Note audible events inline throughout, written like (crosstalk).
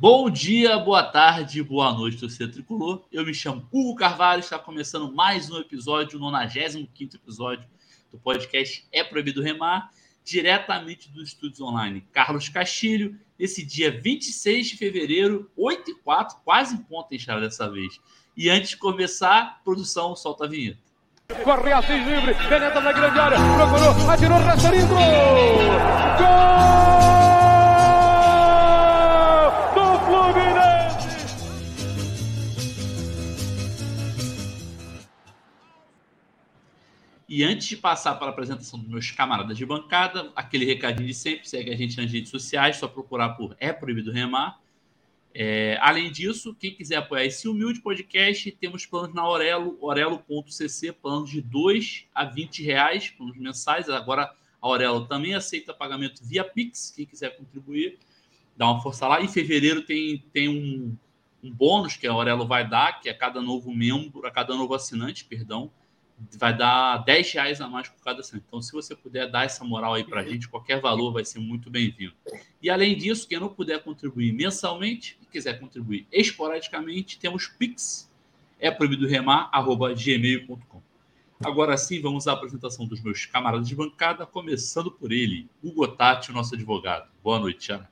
Bom dia, boa tarde, boa noite, torcedor tricolor. Eu me chamo Hugo Carvalho, está começando mais um episódio, o 95 episódio do podcast É Proibido Remar, diretamente dos estúdios online Carlos Castilho, nesse dia 26 de fevereiro, 8 e 4, quase em ponta, hein, dessa vez. E antes de começar, produção, solta a vinheta. Corre Assis livre, penetra na grande área, procurou, atirou, Rasterinho, gol! E antes de passar para a apresentação dos meus camaradas de bancada, aquele recadinho de sempre, segue a gente nas redes sociais, só procurar por É Proibido Remar. É, além disso, quem quiser apoiar esse humilde podcast, temos planos na Orelo, orelo.cc, planos de 2 a 20 reais, planos mensais. Agora a Orelo também aceita pagamento via Pix, quem quiser contribuir, dá uma força lá. Em fevereiro tem, tem um, um bônus que a Orelo vai dar, que é a cada novo membro, a cada novo assinante, perdão, vai dar 10 reais a mais por cada assento. Então, se você puder dar essa moral aí para a gente, qualquer valor vai ser muito bem-vindo. E além disso, quem não puder contribuir mensalmente e quiser contribuir esporadicamente, temos Pix, é proibido remar, arroba gmail.com. Agora sim, vamos à apresentação dos meus camaradas de bancada, começando por ele, Hugo Tati, nosso advogado. Boa noite, Xará.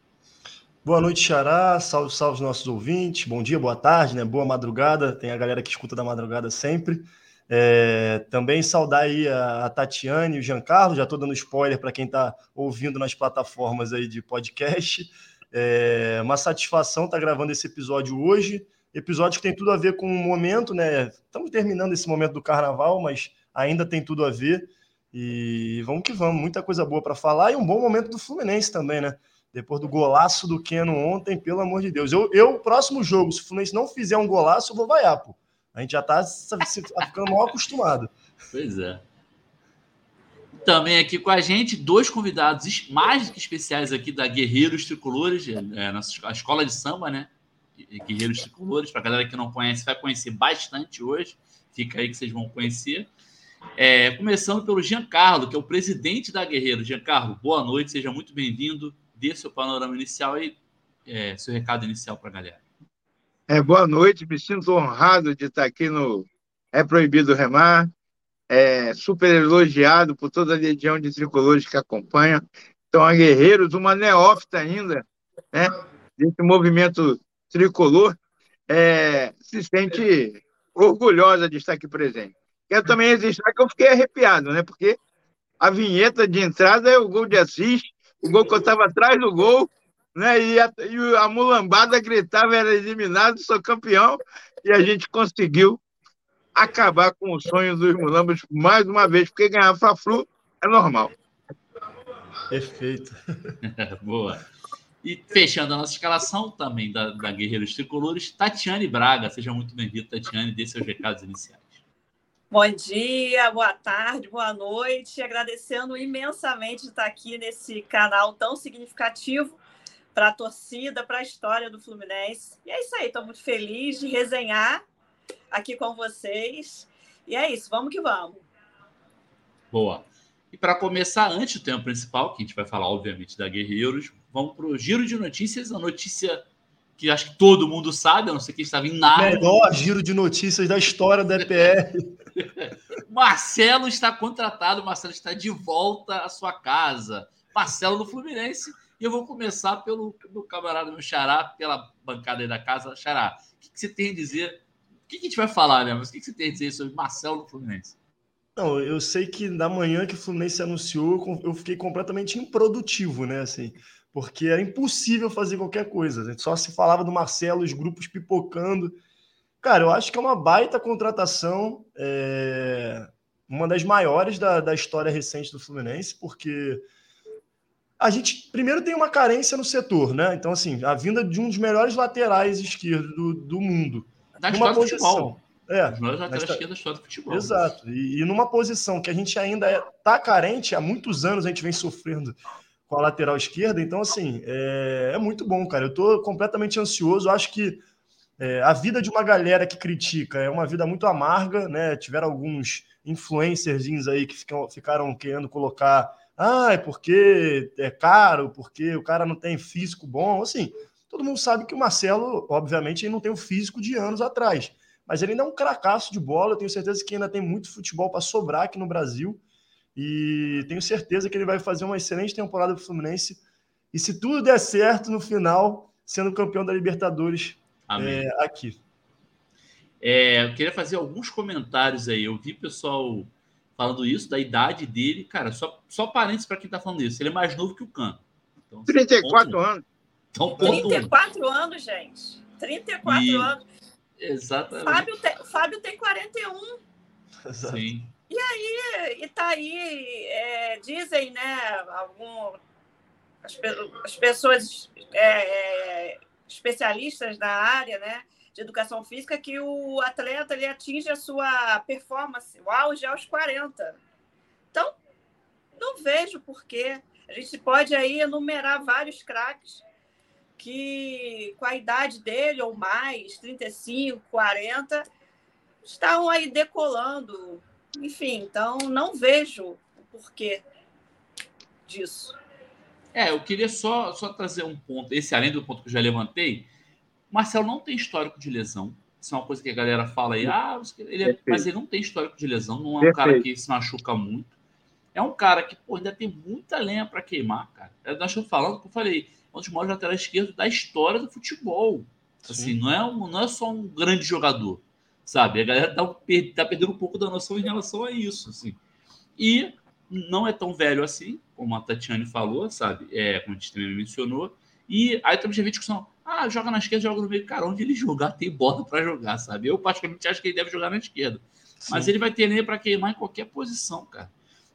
Boa noite, Xará. Salve, salve os nossos ouvintes. Bom dia, boa tarde, né? Boa madrugada. Tem a galera que escuta da madrugada sempre. É, também saudar aí a, a Tatiane e o Giancarlo, já estou dando spoiler para quem está ouvindo nas plataformas aí de podcast. É uma satisfação estar tá gravando esse episódio hoje. Episódio que tem tudo a ver com o momento, né? Estamos terminando esse momento do carnaval, mas ainda tem tudo a ver. E vamos que vamos, muita coisa boa para falar e um bom momento do Fluminense também, né? Depois do golaço do Keno ontem, pelo amor de Deus. Eu, eu próximo jogo, se o Fluminense não fizer um golaço, eu vou vaiar, pô. A gente já está ficando mal acostumado. Pois é. Também aqui com a gente, dois convidados mais que especiais aqui da Guerreiros Tricolores, é, a escola de samba, né? Guerreiros Tricolores, para a galera que não conhece, vai conhecer bastante hoje. Fica aí que vocês vão conhecer. É, começando pelo Giancarlo, que é o presidente da Guerreiros. Giancarlo, boa noite, seja muito bem-vindo. Dê seu panorama inicial e é, seu recado inicial para a galera. É, boa noite, me sinto honrado de estar aqui no É Proibido Remar. É, super elogiado por toda a legião de tricolores que acompanha. Então, a Guerreiros, uma neófita ainda, né, desse movimento tricolor, é, se sente orgulhosa de estar aqui presente. Quero também registrar que eu fiquei arrepiado, né, porque a vinheta de entrada é o gol de Assis, o gol que eu estava atrás do gol, né? E a, e a mulambada gritava, era eliminado, sou campeão, e a gente conseguiu acabar com o sonho dos mulambos mais uma vez, porque ganhar Fla-Flu é normal. Perfeito. (laughs) Boa. E fechando a nossa escalação também da, da Guerreiros Tricolores, Tatiane Braga. Seja muito bem-vinda, Tatiane, dê seus recados iniciais. Bom dia, boa tarde, boa noite. Agradecendo imensamente de estar aqui nesse canal tão significativo para a torcida, para a história do Fluminense. E é isso aí, estou muito feliz de resenhar aqui com vocês. E é isso, vamos que vamos. Boa. E para começar, antes do tema principal, que a gente vai falar, obviamente, da Guerreiros, vamos para o giro de notícias. A notícia que acho que todo mundo sabe, a não ser que estava em nada. Melhor giro de notícias da história da EPR. (laughs) Marcelo está contratado, Marcelo está de volta à sua casa. Marcelo do Fluminense e eu vou começar pelo meu camarada, meu xará, pela bancada aí da casa. Xará, o que, que você tem a dizer? O que, que a gente vai falar, né? Mas o que, que você tem a dizer sobre Marcelo Fluminense? Não, eu sei que na manhã que o Fluminense anunciou, eu fiquei completamente improdutivo, né? Assim, porque era impossível fazer qualquer coisa. Só se falava do Marcelo, os grupos pipocando. Cara, eu acho que é uma baita contratação, é... uma das maiores da, da história recente do Fluminense, porque a gente primeiro tem uma carência no setor, né? Então, assim, a vinda de um dos melhores laterais esquerdos do, do mundo. Da história do futebol. É, Os melhores laterais esquerdos da história do futebol. Exato. E, e, numa posição que a gente ainda está é, tá carente, há muitos anos a gente vem sofrendo com a lateral esquerda. Então, assim, é, é muito bom, cara. Eu estou completamente ansioso. Acho que é, a vida de uma galera que critica é uma vida muito amarga, né? Tiveram alguns influencers aí que ficam, ficaram querendo colocar ah, é porque é caro, porque o cara não tem físico bom. Assim, Todo mundo sabe que o Marcelo, obviamente, ele não tem o físico de anos atrás, mas ele ainda é um cracaço de bola. Eu tenho certeza que ainda tem muito futebol para sobrar aqui no Brasil. E tenho certeza que ele vai fazer uma excelente temporada para o Fluminense. E se tudo der certo no final, sendo campeão da Libertadores é, aqui. É, eu queria fazer alguns comentários aí. Eu vi pessoal falando isso, da idade dele. Cara, só, só parênteses para quem está falando isso. Ele é mais novo que o Can. Então, 34 ponto, anos. Então, 34 um. anos, gente. 34 e... anos. Exatamente. Fábio tem, Fábio tem 41. Exato. Sim. E aí, e tá aí, é, dizem, né, algum, as, as pessoas é, é, especialistas da área, né, de educação física, que o atleta ele atinge a sua performance, o auge aos 40. Então, não vejo porquê. A gente pode aí enumerar vários craques que, com a idade dele ou mais, 35, 40, estão aí decolando enfim, então não vejo o porquê disso. É, eu queria só, só trazer um ponto, esse além do ponto que eu já levantei. Marcelo não tem histórico de lesão. Isso é uma coisa que a galera fala aí, ah, ele é, mas ele não tem histórico de lesão, não é um cara que se machuca muito. É um cara que pô, ainda tem muita lenha para queimar, cara. Eu nós estamos falando, como eu falei, um dos maiores laterais esquerdos da história do futebol. Assim, não é, um, não é só um grande jogador sabe? A galera tá, tá perdendo um pouco da noção em relação a isso, assim. E não é tão velho assim, como a Tatiane falou, sabe? É, como a gente também mencionou. E aí também já vi discussão, ah, joga na esquerda, joga no meio. Cara, onde ele jogar, tem bola para jogar, sabe? Eu praticamente acho que ele deve jogar na esquerda. Sim. Mas ele vai ter nem para queimar em qualquer posição, cara.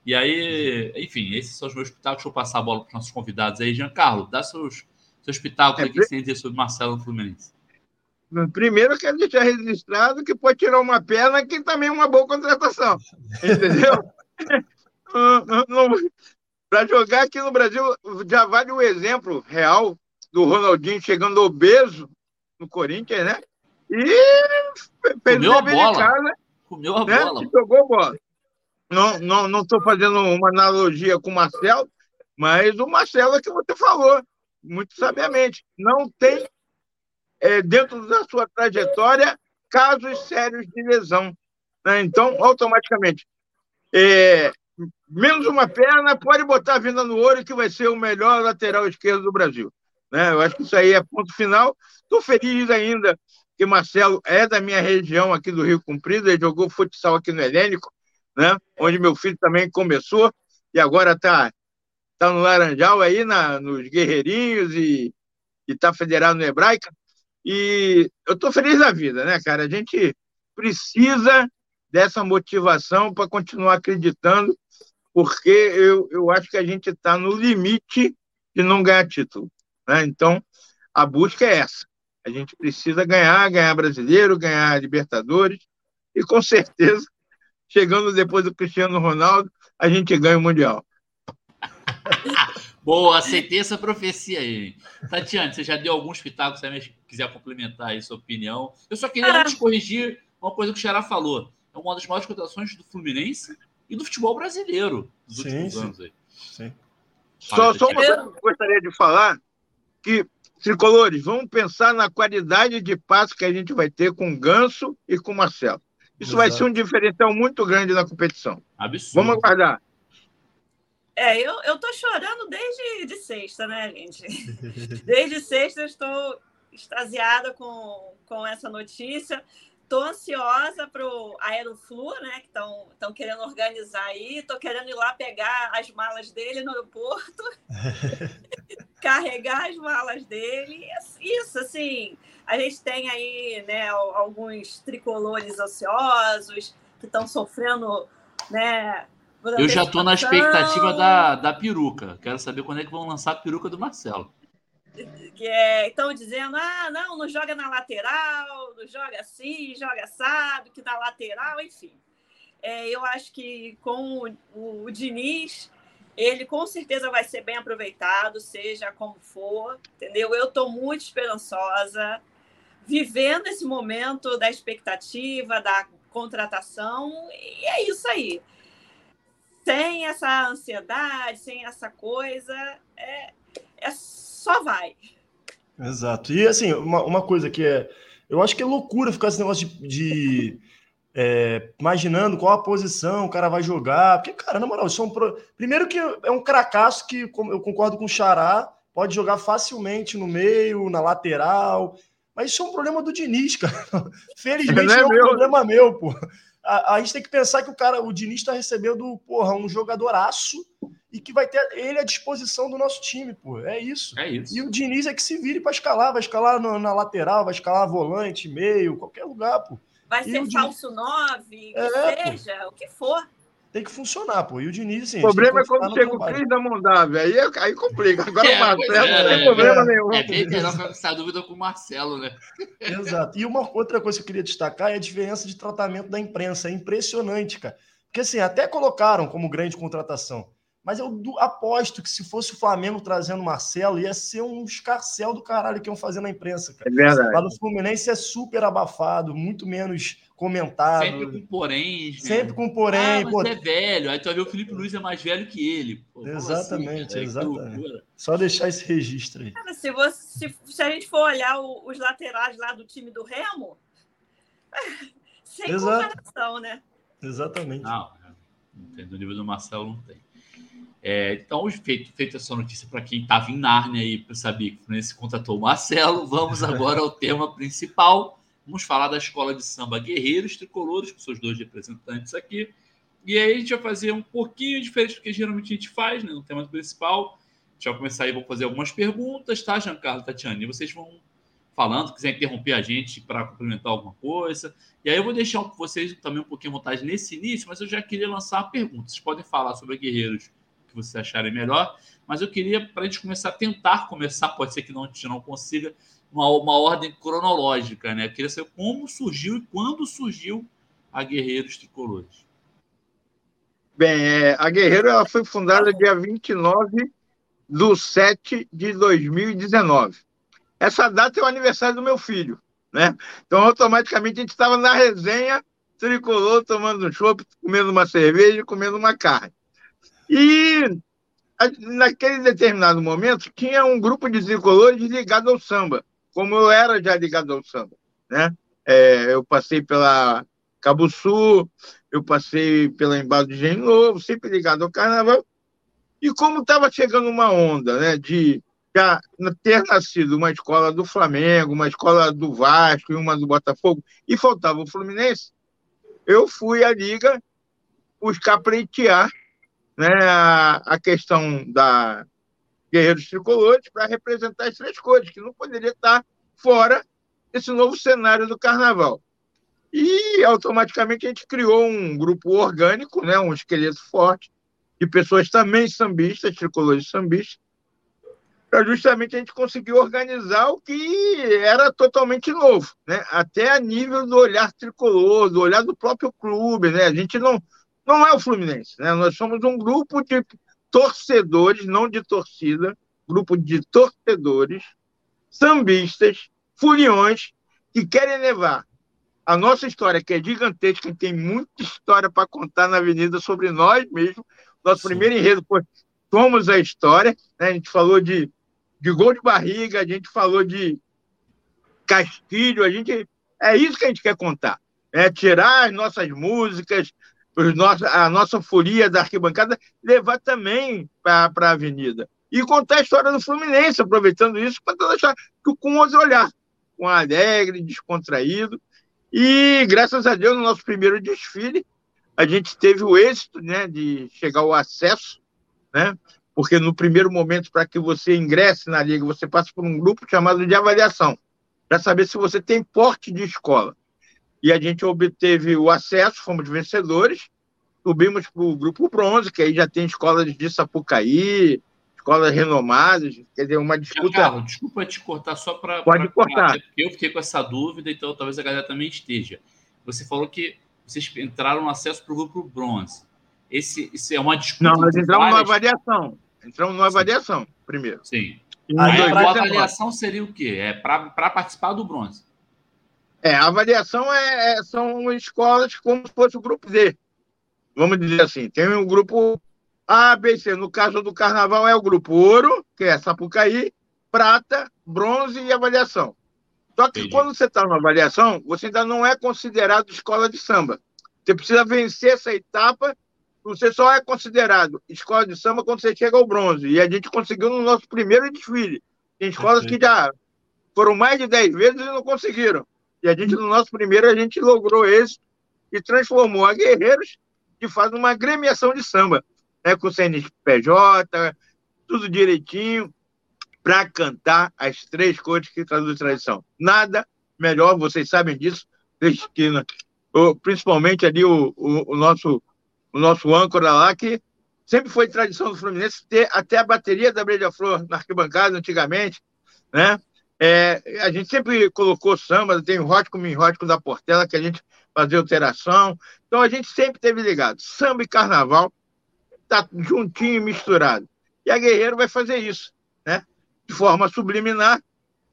E aí, enfim, esses são os meus pitacos. Deixa eu passar a bola para os nossos convidados aí. Giancarlo, dá seus, seus pitacos é, aí que você tem sobre Marcelo no Fluminense. Primeiro, eu quero deixar registrado que pode tirar uma perna, que também é uma boa contratação. Entendeu? (laughs) (laughs) Para jogar aqui no Brasil, já vale o exemplo real do Ronaldinho chegando obeso no Corinthians, né? E Comeu a bola. Casa, Comeu a né? bola. E jogou bola. Não estou não, não fazendo uma analogia com o Marcelo, mas o Marcelo é que você falou, muito sabiamente. Não tem é, dentro da sua trajetória, casos sérios de lesão. Né? Então, automaticamente, é, menos uma perna, pode botar a vinda no ouro que vai ser o melhor lateral esquerdo do Brasil. Né? Eu acho que isso aí é ponto final. Estou feliz ainda que Marcelo é da minha região aqui do Rio Comprido, ele jogou futsal aqui no Helênico, né? onde meu filho também começou, e agora está tá no Laranjal aí, na, nos Guerreirinhos, e está federado no Hebraica. E eu estou feliz da vida, né, cara? A gente precisa dessa motivação para continuar acreditando, porque eu, eu acho que a gente está no limite de não ganhar título. Né? Então, a busca é essa. A gente precisa ganhar, ganhar brasileiro, ganhar Libertadores, e com (laughs) certeza, chegando depois do Cristiano Ronaldo, a gente ganha o Mundial. (laughs) Boa, aceitei essa profecia aí. Tatiane, você já deu alguns pitacos, se quiser complementar aí sua opinião. Eu só queria ah. antes corrigir uma coisa que o Xará falou. É uma das maiores contratações do Fluminense e do futebol brasileiro dos sim, últimos sim. anos aí. Sim. Só, só uma coisa que eu gostaria de falar, que, tricolores, vamos pensar na qualidade de passe que a gente vai ter com o Ganso e com o Marcelo. Isso Exato. vai ser um diferencial muito grande na competição. Absurdo. Vamos aguardar. É, eu, eu tô chorando desde de sexta, né, gente? (laughs) Desde sexta eu estou extasiada com, com essa notícia. Tô ansiosa para o Aeroflu, né? Que estão querendo organizar aí. Tô querendo ir lá pegar as malas dele no aeroporto, (laughs) carregar as malas dele. Isso, assim, a gente tem aí, né, alguns tricolores ansiosos que estão sofrendo, né? Eu já estou na expectativa da, da peruca. Quero saber quando é que vão lançar a peruca do Marcelo. Que é, estão dizendo, ah, não, não joga na lateral, não joga assim, joga assado, que na lateral, enfim. É, eu acho que com o, o, o Diniz, ele com certeza vai ser bem aproveitado, seja como for, entendeu? Eu estou muito esperançosa, vivendo esse momento da expectativa, da contratação, e é isso aí sem essa ansiedade, sem essa coisa, é, é só vai. Exato. E assim, uma, uma coisa que é. Eu acho que é loucura ficar esse negócio de, de é, imaginando qual a posição o cara vai jogar. Porque, cara, na moral, isso é um pro... primeiro que é um cracaço que eu concordo com o Xará, pode jogar facilmente no meio, na lateral. Mas isso é um problema do Diniz, cara. (laughs) Felizmente é, é um meu. problema meu, pô. A, a, gente tem que pensar que o cara, o Diniz está recebendo, porra, um jogadoraço e que vai ter ele à disposição do nosso time, pô. É isso. É isso. E o Diniz é que se vire para escalar, vai escalar no, na lateral, vai escalar volante, meio, qualquer lugar, pô. Vai e ser falso 9, é, seja, pô. o que for. Tem que funcionar, pô. E o Diniz, assim, O problema é quando chega o Cris da Mondávia, aí, aí complica. Agora é, o Marcelo é, não tem problema nenhum. É bem melhor ficar essa dúvida com o Marcelo, né? Exato. E uma outra coisa que eu queria destacar é a diferença de tratamento da imprensa. É impressionante, cara. Porque, assim, até colocaram como grande contratação. Mas eu aposto que se fosse o Flamengo trazendo o Marcelo, ia ser um escarcel do caralho que iam fazer na imprensa, cara. É verdade. Lá no Fluminense é super abafado, muito menos comentado. Sempre com porém. Né? Sempre com porém. Ah, mas pô... é velho. Aí tu vai ver o Felipe Luiz é mais velho que ele. Pô, exatamente, assim, exatamente. Só deixar esse registro aí. Cara, se, você, se, se, a gente for olhar o, os laterais lá do time do Remo, (laughs) sem Exato. comparação, né? Exatamente. Não, não tem, do nível do Marcelo não tem. É, então, feito, feito essa notícia para quem estava em Nárnia aí para saber que o Fluminense contratou o Marcelo, vamos agora ao tema principal. Vamos falar da escola de samba Guerreiros Tricolores, com seus dois representantes aqui. E aí a gente vai fazer um pouquinho diferente do que geralmente a gente faz, né, no tema principal. A gente vai começar aí, vou fazer algumas perguntas, tá, Giancarlo, Tatiana? E vocês vão falando, quiser interromper a gente para complementar alguma coisa. E aí eu vou deixar vocês também um pouquinho à vontade nesse início, mas eu já queria lançar a pergunta. Vocês podem falar sobre Guerreiros que vocês acharem melhor, mas eu queria, para a gente começar a tentar começar, pode ser que não, a gente não consiga, uma, uma ordem cronológica, né? Eu queria saber como surgiu e quando surgiu a Guerreiros Tricolores. Bem, é, a Guerreiro ela foi fundada dia 29 de 7 de 2019. Essa data é o aniversário do meu filho, né? Então, automaticamente, a gente estava na resenha tricolor, tomando um chopp, comendo uma cerveja, comendo uma carne. E naquele determinado momento tinha um grupo de tricolores ligado ao samba, como eu era já ligado ao samba, né? É, eu passei pela Cabo Sul, eu passei pela Embalo de Engenho Novo, sempre ligado ao carnaval. E como estava chegando uma onda, né, de já ter nascido uma escola do Flamengo, uma escola do Vasco e uma do Botafogo, e faltava o Fluminense, eu fui à liga buscar pretear né, a, a questão da Guerreiros Tricolores para representar as três cores, que não poderia estar fora desse novo cenário do carnaval. E automaticamente a gente criou um grupo orgânico, né, um esqueleto forte, de pessoas também sambistas, tricolores sambistas, para justamente a gente conseguir organizar o que era totalmente novo, né? até a nível do olhar tricolor, do olhar do próprio clube. Né? A gente não, não é o Fluminense. Né? Nós somos um grupo de torcedores, não de torcida, grupo de torcedores, sambistas, furiões, que querem levar a nossa história, que é gigantesca, e tem muita história para contar na Avenida sobre nós mesmos. Nosso Sim. primeiro enredo foi Somos a História. Né? A gente falou de, de gol de barriga, a gente falou de Castilho, a gente. É isso que a gente quer contar. É tirar as nossas músicas, a nossa folia da arquibancada, levar também para a avenida. E contar a história do Fluminense, aproveitando isso, para deixar com outro olhar, com alegre, descontraído. E, graças a Deus, no nosso primeiro desfile, a gente teve o êxito né, de chegar ao acesso, né? porque no primeiro momento, para que você ingresse na liga, você passa por um grupo chamado de avaliação, para saber se você tem porte de escola e a gente obteve o acesso, fomos vencedores, subimos para o grupo bronze, que aí já tem escolas de Sapucaí, escolas renomadas, quer dizer, uma disputa. Carlos, desculpa te cortar só para. Pode pra, cortar. Porque eu fiquei com essa dúvida, então talvez a galera também esteja. Você falou que vocês entraram no acesso para o grupo bronze. Esse, esse é uma disputa. Não, nós entramos várias... numa avaliação. Entramos numa avaliação primeiro. Sim. Aí, a avaliação seria o quê? É para participar do bronze. É, a avaliação é, é, são escolas como se fosse o grupo D. Vamos dizer assim, tem o um grupo A, B, C. No caso do carnaval é o grupo Ouro, que é Sapucaí, prata, bronze e avaliação. Só que Entendi. quando você está numa avaliação, você ainda não é considerado escola de samba. Você precisa vencer essa etapa. Você só é considerado escola de samba quando você chega ao bronze. E a gente conseguiu no nosso primeiro desfile. Tem escolas que já foram mais de 10 vezes e não conseguiram. E a gente, no nosso primeiro, a gente logrou esse e transformou a Guerreiros de fato numa gremiação de samba, né, com CNPJ, tudo direitinho, para cantar as três cores que traduzem tradição. Nada melhor, vocês sabem disso, Cristina, principalmente ali o, o, o, nosso, o nosso âncora lá, que sempre foi tradição do Fluminense ter até a bateria da Breja Flor na arquibancada antigamente, né? É, a gente sempre colocou samba, tem o Rótico Minrótico da Portela, que a gente fazia alteração. Então a gente sempre teve ligado. Samba e carnaval tá juntinho, misturado. E a Guerreiro vai fazer isso, né? De forma subliminar,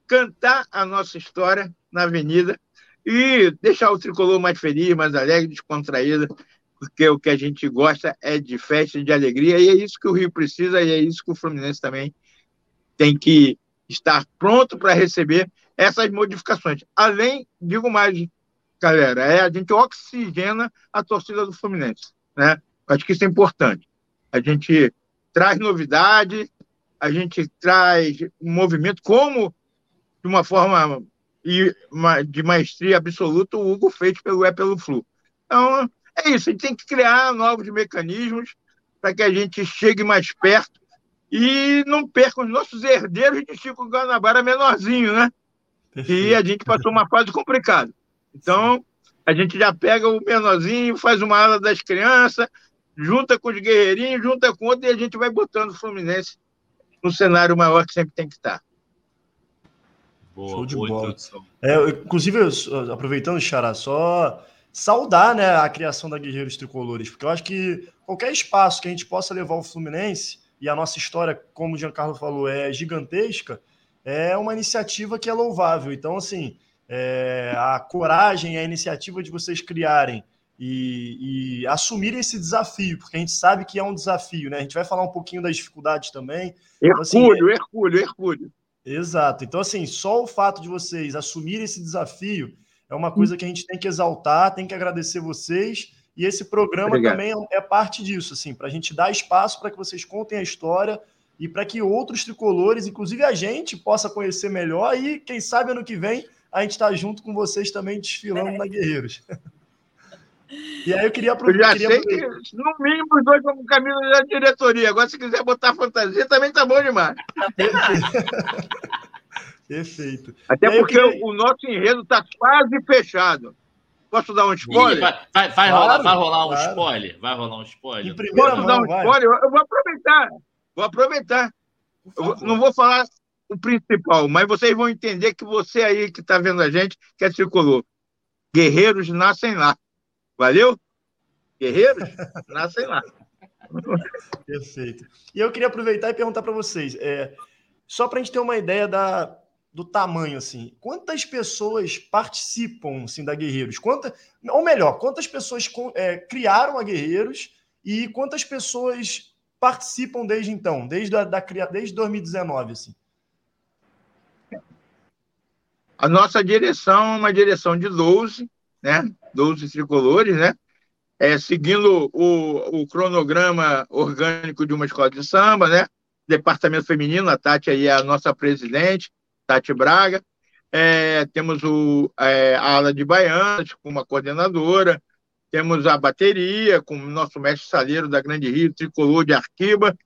cantar a nossa história na avenida e deixar o tricolor mais feliz, mais alegre, descontraído, porque o que a gente gosta é de festa, de alegria, e é isso que o Rio precisa, e é isso que o Fluminense também tem que estar pronto para receber essas modificações. Além, digo mais, galera, é a gente oxigena a torcida do Fluminense, né? Acho que isso é importante. A gente traz novidade, a gente traz um movimento como de uma forma de maestria absoluta o Hugo fez pelo É pelo Flu. Então, é isso, a gente tem que criar novos mecanismos para que a gente chegue mais perto e não perca os nossos herdeiros de Chico Guanabara menorzinho, né? Perfeito. E a gente passou uma fase complicada. Então, a gente já pega o menorzinho, faz uma ala das crianças, junta com os guerreirinhos, junta com outro, e a gente vai botando o Fluminense no cenário maior que sempre tem que estar. Boa, Show de boa, bola. É, inclusive, aproveitando, Xará, só saudar né, a criação da Guerreiros Tricolores, porque eu acho que qualquer espaço que a gente possa levar o Fluminense, e a nossa história, como o Giancarlo falou, é gigantesca, é uma iniciativa que é louvável. Então, assim, é, a coragem, a iniciativa de vocês criarem e, e assumirem esse desafio, porque a gente sabe que é um desafio, né? A gente vai falar um pouquinho das dificuldades também. Hercúleo, então, assim, é Hercúleo, Hercúleo. Exato. Então, assim, só o fato de vocês assumirem esse desafio é uma coisa que a gente tem que exaltar, tem que agradecer vocês e esse programa Obrigado. também é, é parte disso, assim, para a gente dar espaço para que vocês contem a história e para que outros tricolores, inclusive a gente, possa conhecer melhor e, quem sabe, ano que vem a gente está junto com vocês também desfilando é. na Guerreiros. (laughs) E aí eu queria aproveitar. Eu já sei que, no mínimo, os dois vão caminho da diretoria. Agora, se quiser botar fantasia, também tá bom demais. Perfeito. (laughs) Até porque queria... o nosso enredo está quase fechado. Posso dar um spoiler? Vai, vai, vai claro, rolar, vai rolar um claro. spoiler? Vai rolar um spoiler? Posso mão, dar um vai. spoiler? Eu vou aproveitar. Vou aproveitar. Eu não vou falar o principal, mas vocês vão entender que você aí que está vendo a gente, que é tricolor. Guerreiros nascem lá. Valeu? Guerreiros (laughs) nascem lá. Perfeito. E eu queria aproveitar e perguntar para vocês, é, só para a gente ter uma ideia da, do tamanho, assim, quantas pessoas participam assim, da Guerreiros? Quanta, ou melhor, quantas pessoas é, criaram a Guerreiros e quantas pessoas participam desde então, desde, a, da, desde 2019? Assim? A nossa direção é uma direção de 12, né? 12 tricolores, né? É, seguindo o, o cronograma orgânico de uma escola de samba, né? Departamento feminino, a Tati aí é a nossa presidente, Tati Braga. É, temos o, é, a ala de baianas, com uma coordenadora. Temos a bateria, com o nosso mestre saleiro da Grande Rio, tricolor de Arquiba.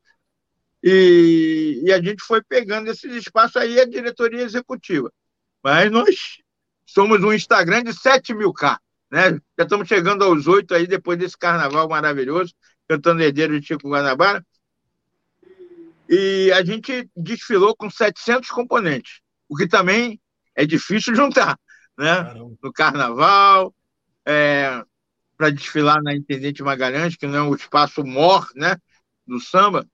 E, e a gente foi pegando esses espaços aí, a diretoria executiva. Mas nós somos um Instagram de 7 mil K. Né? Já estamos chegando aos oito aí, depois desse carnaval maravilhoso, cantando herdeiro de Chico Guanabara. E a gente desfilou com 700 componentes o que também é difícil (laughs) juntar, né? Caramba. No carnaval, é, para desfilar na Intendente Magalhães, que não é um espaço mor, né? Do samba,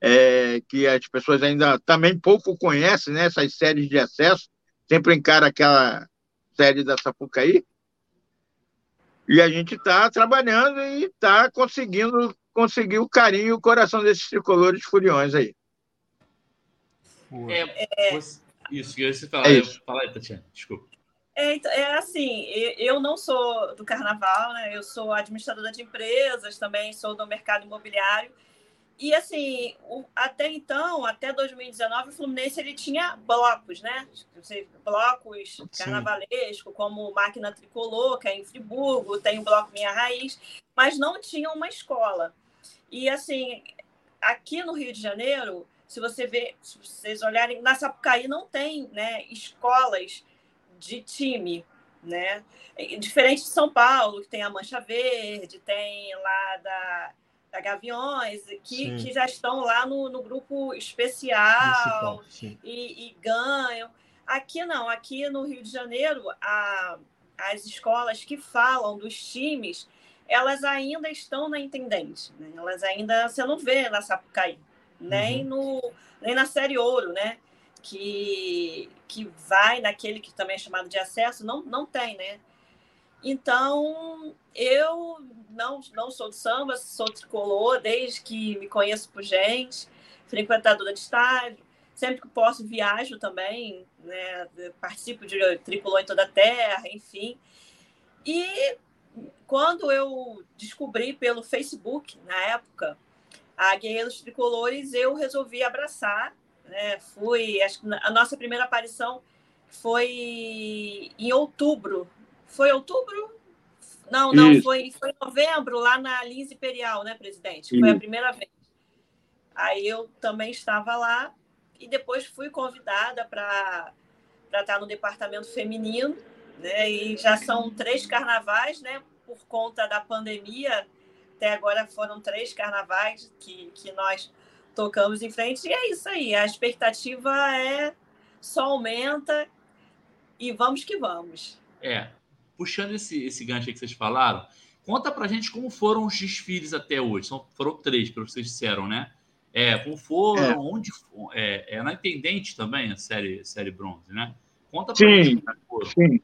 é, que as pessoas ainda também pouco conhecem, né? Essas séries de acesso, sempre encara aquela série da Sapucaí. E a gente está trabalhando e está conseguindo conseguir o carinho e o coração desses tricolores furiões aí. É, é... Isso, que você falar. É Fala aí, Tatiana, desculpa. É, então, é, assim, eu não sou do carnaval, né? Eu sou administradora de empresas, também sou do mercado imobiliário. E assim, o, até então, até 2019, o Fluminense ele tinha blocos, né? Blocos carnavalesco, como Máquina Tricolor, que é em Friburgo, tem o Bloco Minha Raiz, mas não tinha uma escola. E assim, aqui no Rio de Janeiro, se você ver, se vocês olharem, na Sapucaí não tem né, escolas de time, né? Diferente de São Paulo, que tem a Mancha Verde, tem lá da da Gaviões, que, que já estão lá no, no grupo especial e, e, ganham. Aqui não, aqui no Rio de Janeiro, a, as escolas que falam dos times, elas ainda estão na Intendente, né? elas ainda, você não vê na Sapucaí, nem, uhum. no, nem na Série Ouro, né? Que, que vai naquele que também é chamado de acesso, não, não tem, né? Então, eu não, não sou de samba, sou tricolor desde que me conheço por gente, frequentadora de estádio. Sempre que posso, viajo também, né? participo de tricolor em toda a terra, enfim. E quando eu descobri pelo Facebook, na época, a Guerreiros Tricolores, eu resolvi abraçar. Né? Fui, acho que a nossa primeira aparição foi em outubro foi outubro? Não, não, foi, foi novembro, lá na Lins Imperial, né, presidente? Foi Isso. a primeira vez. Aí eu também estava lá e depois fui convidada para estar no departamento feminino, né? E já são três carnavais, né? Por conta da pandemia, até agora foram três carnavais que, que nós tocamos em frente. E é isso aí, a expectativa é só aumenta e vamos que vamos. É, puxando esse, esse gancho aí que vocês falaram, conta pra gente como foram os desfiles até hoje. São, foram três, pelo que vocês disseram, né? É, como foram, é. onde é, é na Intendente também, a série, série bronze, né? Conta pra sim, gente como Sim.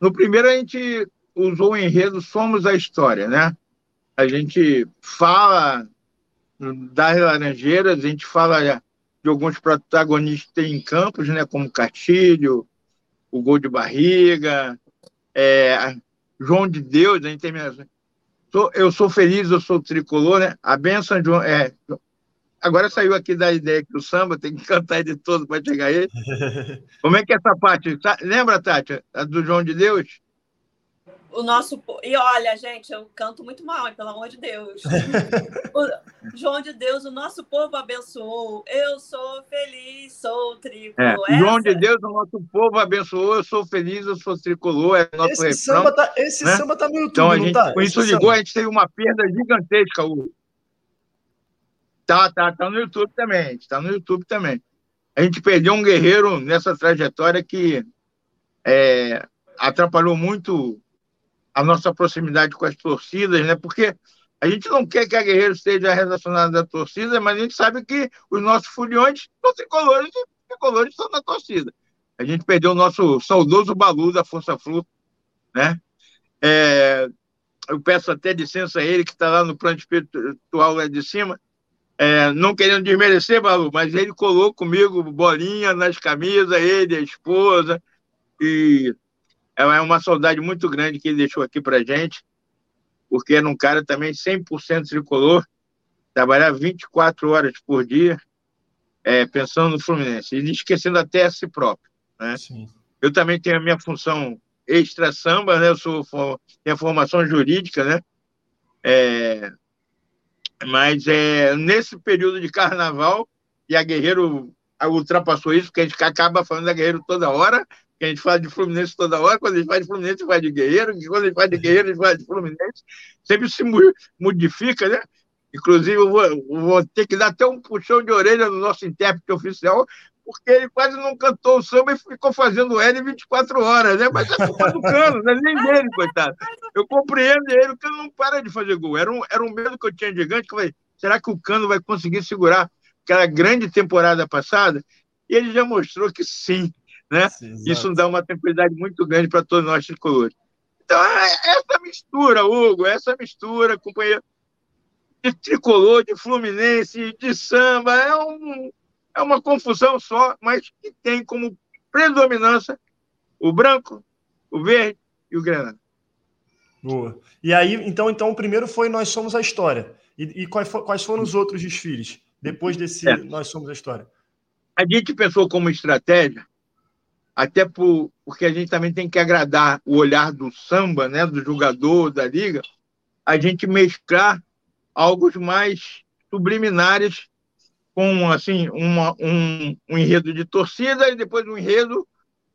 No primeiro a gente usou o enredo Somos a História, né? A gente fala das Laranjeiras, a gente fala de alguns protagonistas em campos, né? Como Castilho, o Gol de Barriga, é, João de Deus, a gente termina sou, eu sou feliz, eu sou tricolor, né? A benção de João. É, agora saiu aqui da ideia que o samba tem que cantar de todo para chegar aí. (laughs) Como é que é essa parte? Lembra, Tati, a do João de Deus? O nosso. E olha, gente, eu canto muito mal, pelo amor de Deus. (laughs) o João de Deus, o nosso povo abençoou. Eu sou feliz, sou tricolor. É, João de Deus, o nosso povo abençoou. Eu sou feliz, eu sou tricolor. É nosso esse refrão, samba tá, esse né? samba tá no YouTube, então, a gente, tá? Com isso ligou, a gente teve uma perda gigantesca. O... Tá, tá, tá no YouTube também. Está no YouTube também. A gente perdeu um guerreiro nessa trajetória que é, atrapalhou muito a nossa proximidade com as torcidas, né? Porque a gente não quer que a Guerreiro esteja relacionada à torcida, mas a gente sabe que os nossos foliões são tricolores e tricolores estão na torcida. A gente perdeu o nosso saudoso Balu da Força Flu, né? É, eu peço até licença a ele, que está lá no plano espiritual lá de cima, é, não querendo desmerecer, Balu, mas ele colou comigo bolinha nas camisas, ele, a esposa, e é uma saudade muito grande que ele deixou aqui para gente, porque era um cara também 100% tricolor, trabalhava 24 horas por dia, é, pensando no Fluminense, e esquecendo até a si próprio. Né? Eu também tenho a minha função extra samba, né? Eu sou tenho formação jurídica, né? É, mas é, nesse período de carnaval, e a Guerreiro ultrapassou isso, porque a gente acaba falando da Guerreiro toda hora, que a gente fala de Fluminense toda hora, quando a gente fala de Fluminense, a gente fala de Guerreiro, quando a gente fala de Guerreiro, a gente fala de Fluminense, sempre se modifica, né? Inclusive, eu vou, eu vou, ter que dar até um puxão de orelha no nosso intérprete oficial, porque ele quase não cantou o samba e ficou fazendo L 24 horas, né? Mas é culpa do Cano, não é nem dele, coitado. Eu compreendo ele, o Cano não para de fazer gol. Era um, era um medo que eu tinha gigante, que eu falei, será que o Cano vai conseguir segurar aquela grande temporada passada? E ele já mostrou que sim né? Sim, Isso dá uma tranquilidade muito grande para todos nós tricolores. Então, é, essa mistura, Hugo, essa mistura, companheiro, de tricolor, de fluminense, de samba, é um, é uma confusão só, mas que tem como predominância o branco, o verde e o granado. Boa. E aí, então, então o primeiro foi Nós Somos a História. E, e quais, quais, foram os outros desfiles depois desse é. Nós Somos a História? A gente pensou como estratégia, até por, porque a gente também tem que agradar o olhar do samba, né, do jogador, da liga, a gente mesclar algo mais subliminares com assim uma, um, um, enredo de torcida e depois um enredo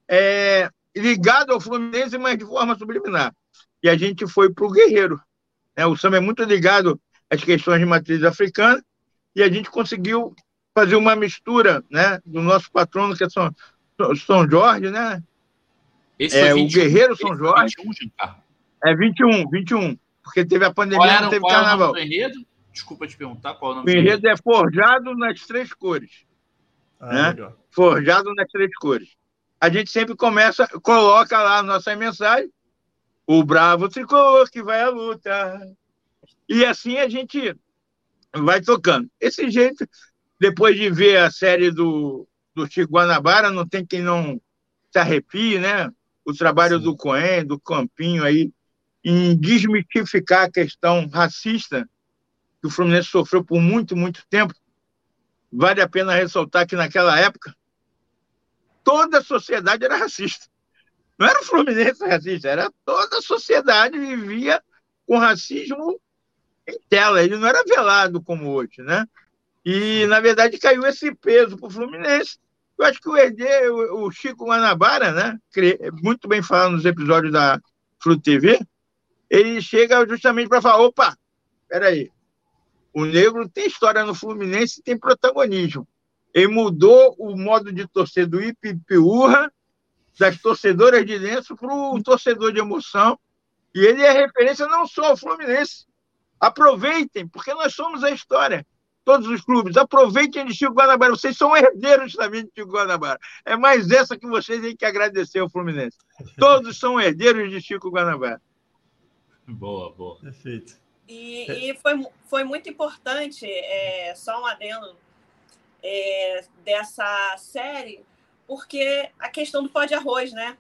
é, ligado ao Fluminense, mas de forma subliminar. E a gente foi para o Guerreiro. Né? O samba é muito ligado às questões de matriz africana e a gente conseguiu fazer uma mistura né, do nosso patrono, que é São, São Jorge, né? Esse é, 21, o Guerreiro São Jorge. 21, é 21, 21. Porque teve a pandemia, era, não teve carnaval. É o enredo? Desculpa te perguntar qual é o nome. O enredo é forjado nas três cores. Ah, né? Forjado nas três cores. A gente sempre começa, coloca lá a nossa mensagem, o bravo tricolor que vai à luta. E assim a gente vai tocando. Esse jeito, depois de ver a série do, do Chico Guanabara, não tem quem não se arrepie, né? O trabalho Sim. do Coen, do Campinho aí, em desmistificar a questão racista que o Fluminense sofreu por muito, muito tempo. Vale a pena ressaltar que naquela época toda a sociedade era racista. Não era o Fluminense racista, era toda a sociedade vivia com racismo em tela. Ele não era velado como hoje, né? E, na verdade, caiu esse peso para o Fluminense. Eu acho que o herdeiro, o Chico Guanabara, né? Muito bem falado nos episódios da Flu TV, ele chega justamente para falar: opa, peraí, o negro tem história no Fluminense tem protagonismo. Ele mudou o modo de torcer do Ipipiurra, das torcedoras de lenço, para o torcedor de emoção. E ele é referência não só ao Fluminense. Aproveitem, porque nós somos a história. Todos os clubes, aproveitem de Chico Guanabara. Vocês são herdeiros também de Chico Guanabara. É mais essa que vocês têm que agradecer ao Fluminense. Todos são herdeiros de Chico Guanabara. Boa, boa. Perfeito. E, e foi, foi muito importante, é, só um adendo é, dessa série, porque a questão do pó de arroz, né?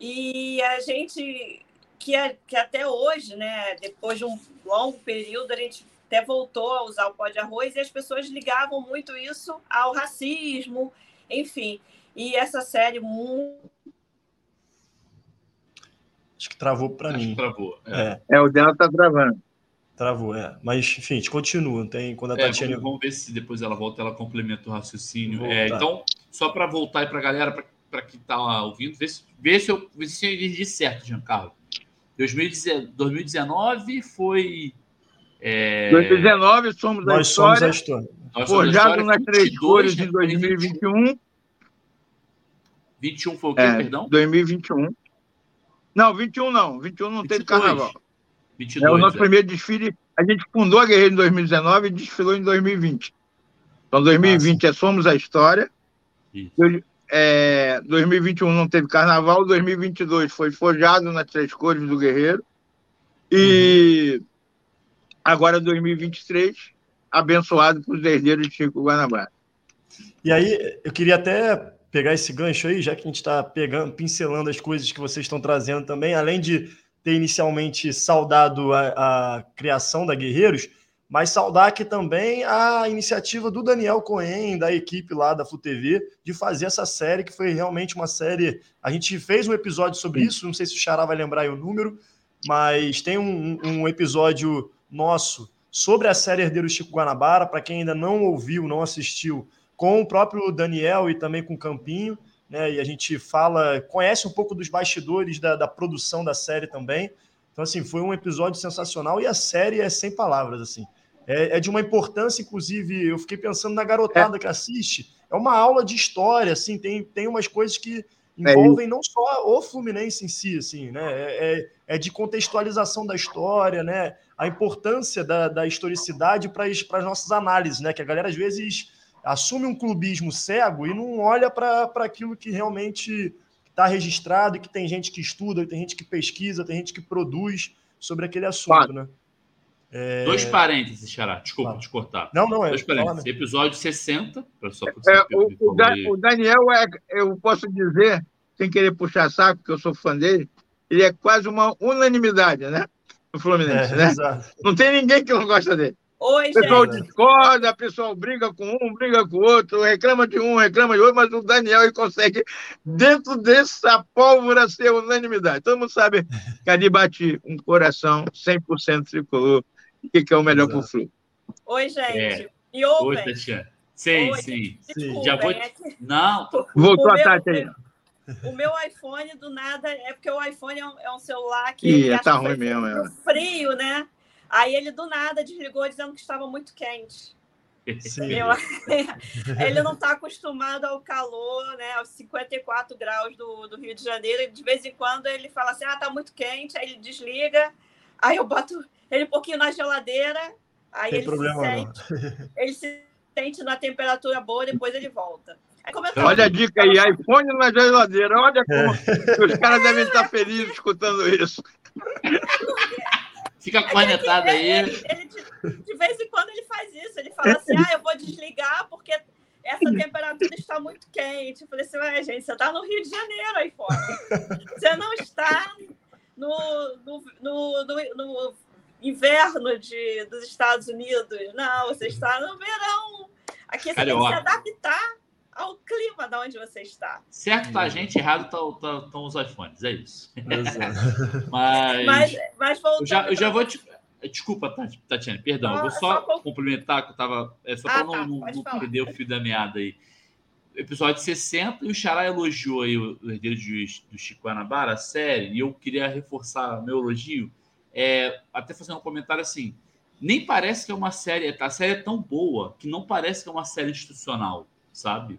E a gente, que, é, que até hoje, né, depois de um longo período, a gente até voltou a usar o pó de arroz e as pessoas ligavam muito isso ao racismo, enfim. E essa série muito Acho que travou para mim. Que travou. É. é. o dela tá travando. Travou, é. Mas, enfim, a gente continua. Tem, quando a é, Tatiana... vamos, vamos, ver se depois ela volta, ela complementa o raciocínio. É, então, só para voltar aí para a galera, para quem está ouvindo, ver se, eu, ver se eu entendi certo, Giancarlo. 2019 foi. É... 2019 somos Nós a história. Somos a história. Forjado nas três cores em 2021. 21 foi o quê, é, perdão? 2021. Não, 21 não. 21 não 22. teve carnaval. 22, é o nosso é. primeiro desfile. A gente fundou a Guerreira em 2019 e desfilou em 2020. Então, 2020 ah, é Somos a História. Isso. É, 2021 não teve carnaval, 2022 foi forjado nas três cores do Guerreiro. E uhum. Agora 2023, abençoado por os herdeiros de Chico Guanabara. E aí, eu queria até pegar esse gancho aí, já que a gente está pegando, pincelando as coisas que vocês estão trazendo também, além de ter inicialmente saudado a, a criação da Guerreiros, mas saudar aqui também a iniciativa do Daniel Cohen, da equipe lá da FUTV, de fazer essa série, que foi realmente uma série. A gente fez um episódio sobre isso, não sei se o Xará vai lembrar o número, mas tem um, um episódio nosso sobre a série Herdeiro Chico Guanabara, para quem ainda não ouviu, não assistiu, com o próprio Daniel e também com o Campinho né? E a gente fala, conhece um pouco dos bastidores da, da produção da série também. Então, assim, foi um episódio sensacional e a série é sem palavras, assim. É, é de uma importância, inclusive, eu fiquei pensando na garotada é. que assiste. É uma aula de história, assim, tem, tem umas coisas que envolvem é não só o Fluminense em si, assim, né? É, é, é de contextualização da história, né? A importância da, da historicidade para as nossas análises, né? Que a galera às vezes assume um clubismo cego e não olha para aquilo que realmente está registrado e que tem gente que estuda, tem gente que pesquisa, tem gente que produz sobre aquele assunto, claro. né? É... Dois parênteses, Xará. Desculpa ah. te cortar. Não, não é. Dois parênteses. Episódio 60. Só é, o, o, da, o, Daniel, é, eu posso dizer, sem querer puxar saco, porque eu sou fã dele, ele é quase uma unanimidade, né? No Fluminense, é, né? Exato. Não tem ninguém que não gosta dele. Oi, o pessoal gente. discorda, o pessoal briga com um, briga com o outro, reclama de um, reclama de outro, mas o Daniel ele consegue, dentro dessa pólvora, ser unanimidade. Todo mundo sabe que ali bate um coração 100% tricolor. O que, que é o melhor para o Flu? Oi, gente. É. E ouvem? Oi, Tatiana. Sim, Oi, sim. Desculpa, Já vou... É que... Não. Voltou a Tati aí. O meu iPhone, do nada, é porque o iPhone é um, é um celular que. Ih, tá ruim mesmo. É. Frio, né? Aí ele do nada desligou dizendo que estava muito quente. (laughs) ele não está acostumado ao calor, né, aos 54 graus do, do Rio de Janeiro. De vez em quando ele fala assim: ah, tá muito quente. Aí ele desliga. Aí eu boto ele um pouquinho na geladeira. Aí Tem ele problema, se sente, ele se sente na temperatura boa, depois ele volta. Olha a dica aí, iPhone na geladeira. Olha como é. os caras devem estar felizes escutando isso. Fica cornetada aí. Ele, ele, de, de, vez em quando ele faz isso. Ele fala assim: ah, eu vou desligar porque essa temperatura está muito quente. Eu falei assim: ué, gente, você está no Rio de Janeiro aí fora. Você não está no, no, no, no, no inverno de, dos Estados Unidos. Não, você está no verão. Aqui você Carioca. tem que se adaptar ao clima de onde você está. Certo, tá a gente, errado estão tá, tá, os iPhones, é isso. (laughs) mas, mas, mas eu já, eu já vou te. Desculpa, Tatiana, perdão. Eu vou só, só complementar que eu tava. É só ah, para tá, não, não perder o fio da meada aí. Episódio 60, e o Xará elogiou aí o, herdeiro de, do Chico Guanabara, a série, e eu queria reforçar meu elogio, é, até fazendo um comentário assim. Nem parece que é uma série. A série é tão boa que não parece que é uma série institucional sabe?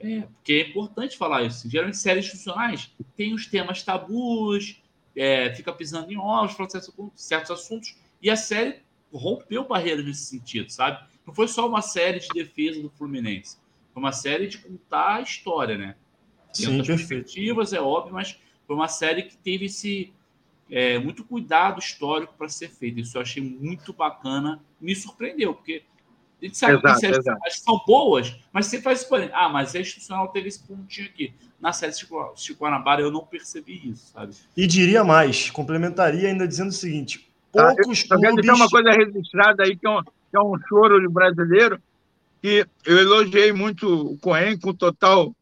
É, porque é importante falar isso. Geralmente, séries institucionais tem os temas tabus, é, fica pisando em ovos, falando certos assuntos, e a série rompeu barreiras nesse sentido, sabe? Não foi só uma série de defesa do Fluminense, foi uma série de contar a história, né? Sim, das perspectivas, é óbvio, mas foi uma série que teve esse é, muito cuidado histórico para ser feito. Isso eu achei muito bacana, me surpreendeu, porque a gente sabe exato, que séries exato. são boas, mas você faz escolher. Ah, mas a institucional teve esse pontinho aqui. Na série Chico, Chico Guanabara eu não percebi isso, sabe? E diria mais, complementaria ainda dizendo o seguinte: poucos ah, eu, clubes... Eu uma coisa registrada aí, que é, um, que é um choro de brasileiro, que eu elogiei muito o Coen, com total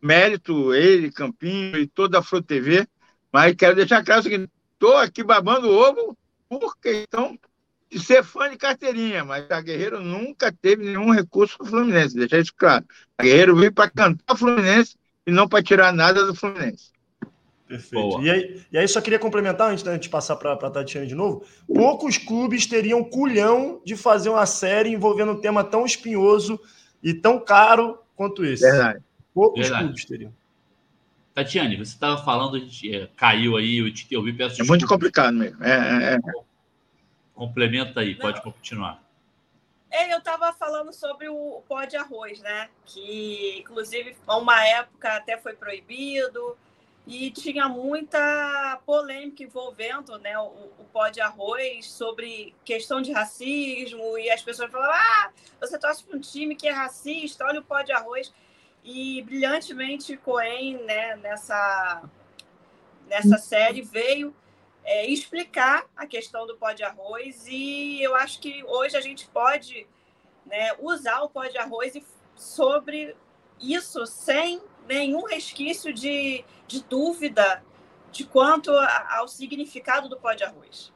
mérito, ele, Campinho e toda a Fro TV, mas quero deixar claro o seguinte: estou aqui babando o ovo por questão de ser fã de carteirinha, mas a Guerreiro nunca teve nenhum recurso com o Fluminense, deixar isso claro. A Guerreiro veio para cantar o Fluminense e não para tirar nada do Fluminense. Perfeito. E aí, e aí, só queria complementar, antes da gente passar para a Tatiana de novo, poucos clubes teriam culhão de fazer uma série envolvendo um tema tão espinhoso e tão caro quanto esse. Verdade. Poucos Verdade. clubes teriam. Tatiane, você estava falando, é, caiu aí, eu te ouvi, peço É muito complicado mesmo. É, é, é. Complementa aí, pode Não. continuar. É, eu estava falando sobre o pó de arroz, né? Que, inclusive, a uma época até foi proibido e tinha muita polêmica envolvendo né, o, o pó de arroz sobre questão de racismo e as pessoas falavam, ah, você torce para um time que é racista, olha o pó de arroz. E brilhantemente Coen, né, nessa, nessa série, veio é, explicar a questão do pó de arroz e eu acho que hoje a gente pode né, usar o pó de arroz sobre isso sem nenhum resquício de, de dúvida de quanto ao significado do pó de arroz.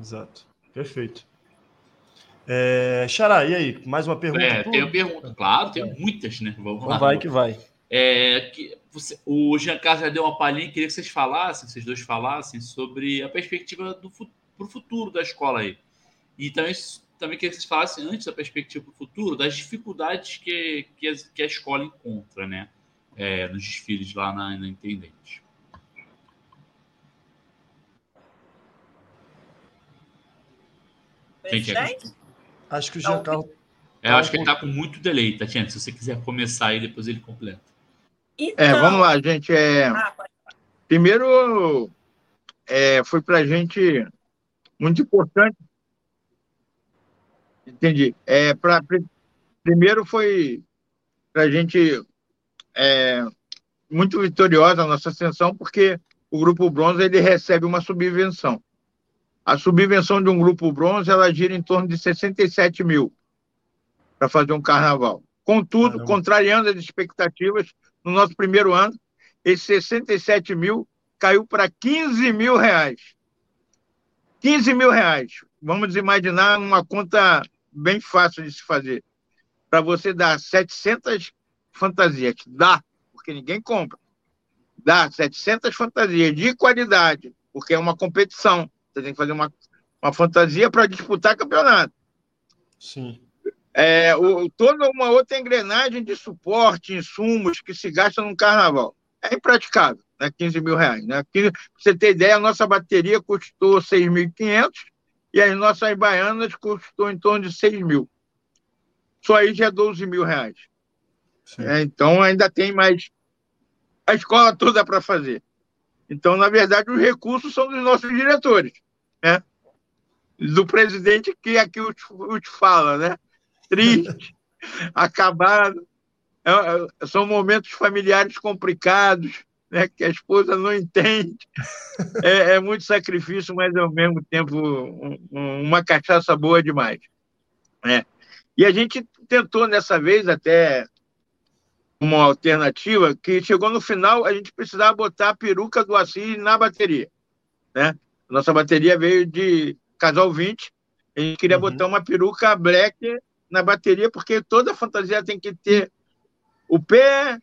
Exato, perfeito. É, Xará, e aí? Mais uma pergunta? É, tem uma pergunta, claro, tem muitas, né? Vamos lá. Vai que vai. É, que você, o Jean Carlos já deu uma palhinha, queria que vocês falassem, vocês dois falassem sobre a perspectiva para o futuro da escola aí. E também, também queria que vocês falassem antes da perspectiva para o futuro, das dificuldades que, que, a, que a escola encontra, né? É, nos desfiles lá na, na Intendente. Gente, é... Acho que o Jean Carlos. É, eu acho que ele está com muito delay, Tatiana. Se você quiser começar aí, depois ele completa. Então... É, vamos lá, gente. É... Ah, Primeiro, é, foi para a gente muito importante Entendi. É, pra, primeiro foi para a gente é, muito vitoriosa a nossa ascensão, porque o grupo bronze ele recebe uma subvenção. A subvenção de um grupo bronze ela gira em torno de 67 mil para fazer um carnaval. Contudo, Caramba. contrariando as expectativas, no nosso primeiro ano, esses 67 mil caiu para 15 mil reais. 15 mil reais. Vamos imaginar uma conta bem fácil de se fazer. Para você dar 700 fantasias, dá, porque ninguém compra. Dá 700 fantasias de qualidade, porque é uma competição. Você tem que fazer uma, uma fantasia para disputar campeonato. Sim. É, o, toda uma outra engrenagem de suporte, insumos que se gasta no carnaval. É impraticável, né? 15 mil reais. Né? Pra você ter ideia, a nossa bateria custou 6.500 e as nossas baianas custou em torno de 6 mil. Só aí já é 12 mil reais. É, então ainda tem mais a escola toda para fazer. Então, na verdade, os recursos são dos nossos diretores, né? Do presidente que aqui o te fala, né? Triste, (laughs) acabado. É, é, são momentos familiares complicados, né? Que a esposa não entende. (laughs) É, é muito sacrifício, mas ao mesmo tempo um, uma cachaça boa demais. Né? E a gente tentou nessa vez até uma alternativa que chegou no final, a gente precisava botar a peruca do Assis na bateria. Né? Nossa bateria veio de casal 20, a gente queria uhum. botar uma peruca black na bateria, porque toda fantasia tem que ter o pé,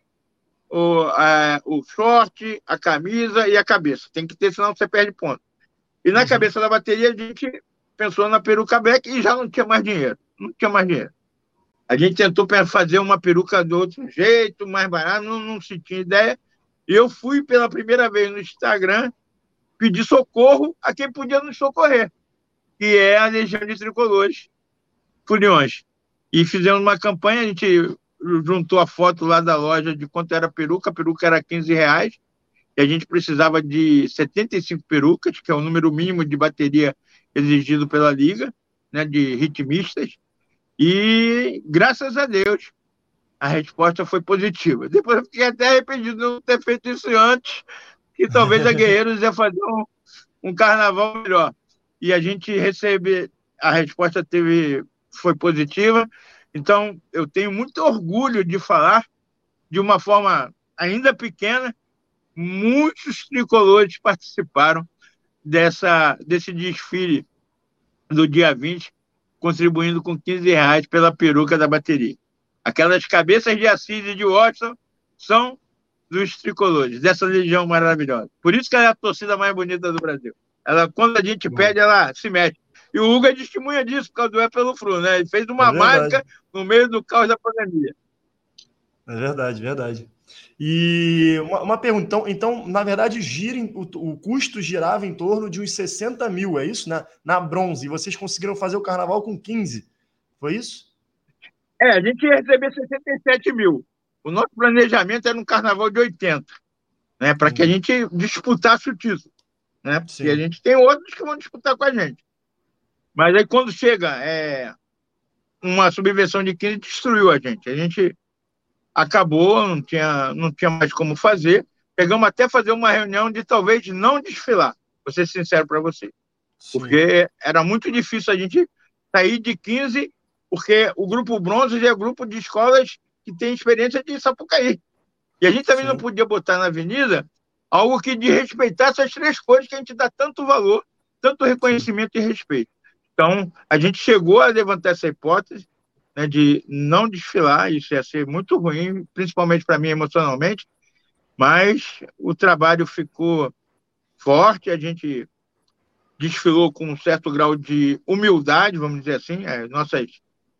o, a, o short, a camisa e a cabeça. Tem que ter, senão você perde ponto. E na uhum. cabeça da bateria a gente pensou na peruca black e já não tinha mais dinheiro. Não tinha mais dinheiro. A gente tentou fazer uma peruca de outro jeito, mais barato, não, não se tinha ideia. E eu fui pela primeira vez no Instagram pedir socorro a quem podia nos socorrer, que é a Legião de Tricolores Furiões. E fizemos uma campanha, a gente juntou a foto lá da loja de quanto era a peruca, a peruca era 15 reais, e a gente precisava de 75 perucas, que é o número mínimo de bateria exigido pela Liga, né, de ritmistas. E, graças a Deus, a resposta foi positiva. Depois eu fiquei até arrependido de não ter feito isso antes, que talvez a Guerreiros ia fazer um, um carnaval melhor. E a gente recebe, a resposta teve, foi positiva. Então, eu tenho muito orgulho de falar, de uma forma ainda pequena, muitos tricolores participaram dessa, desse desfile do dia 20, contribuindo com 15 reais pela peruca da bateria. Aquelas cabeças de Assis e de Watson são dos tricolores, dessa legião maravilhosa. Por isso que ela é a torcida mais bonita do Brasil. Ela, quando a gente pede, ela se mexe. E o Hugo é testemunha disso, por causa do É pelo Flu, né? Ele fez uma é marca no meio do caos da pandemia. É verdade, verdade. E uma, uma pergunta, então, então, na verdade, gira, o, o custo girava em torno de uns 60 mil, é isso? Na, na bronze. E vocês conseguiram fazer o carnaval com 15. Foi isso? É, a gente ia receber 67 mil. O nosso planejamento era um carnaval de 80, né? Para que a gente disputasse o título. Né? Porque Sim. a gente tem outros que vão disputar com a gente. Mas aí quando chega é, uma subversão de 15, destruiu a gente. A gente acabou, não tinha, não tinha mais como fazer. Pegamos até fazer uma reunião de talvez não desfilar, vou ser sincero para você. Sim. Porque era muito difícil a gente sair de 15, porque o grupo bronze é grupo de escolas que tem experiência de Sapucaí. E a gente também Sim. não podia botar na avenida algo que de respeitar essas três coisas que a gente dá tanto valor, tanto reconhecimento e respeito. Então, a gente chegou a levantar essa hipótese, né, de não desfilar, isso ia ser muito ruim, principalmente para mim emocionalmente, mas o trabalho ficou forte, a gente desfilou com um certo grau de humildade, vamos dizer assim, as nossas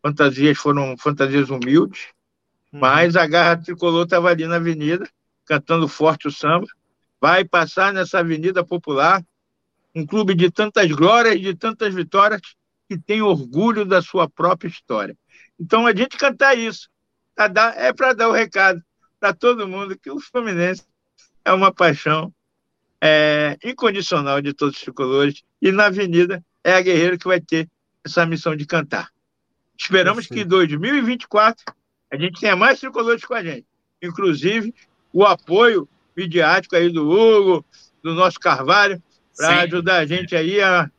fantasias foram fantasias humildes, uhum. mas a garra tricolor estava ali na avenida, cantando forte o samba, vai passar nessa avenida popular, um clube de tantas glórias, de tantas vitórias, que tem orgulho da sua própria história. Então, a gente cantar isso dar, é para dar o recado para todo mundo que o Fluminense é uma paixão é, incondicional de todos os tricolores e na Avenida é a Guerreiro que vai ter essa missão de cantar. Esperamos Perfeito. que em 2024 a gente tenha mais tricolores com a gente. Inclusive, o apoio midiático aí do Hugo, do nosso Carvalho, para ajudar a gente aí a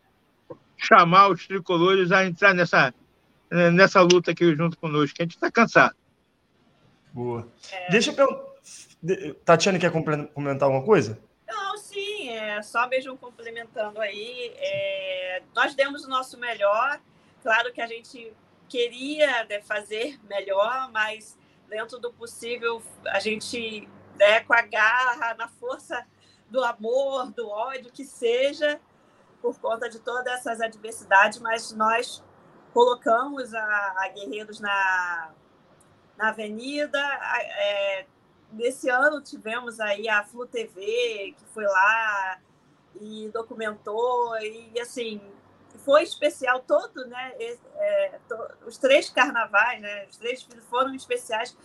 chamar os tricolores a entrar nessa, nessa luta aqui junto conosco, que a gente está cansado. Boa. É... Deixa eu. Tatiana quer complementar alguma coisa? Não, sim, é só mesmo complementando aí. É, nós demos o nosso melhor. Claro que a gente queria né, fazer melhor, mas dentro do possível, a gente, né, com a garra, na força do amor, do ódio, que seja, por conta de todas essas adversidades, mas nós colocamos a, a Guerreiros na, na avenida. É, nesse ano tivemos aí a Flu TV, que foi lá e documentou, e assim, foi especial todo, né? É, to, os três carnavais, né? Os três foram especiais,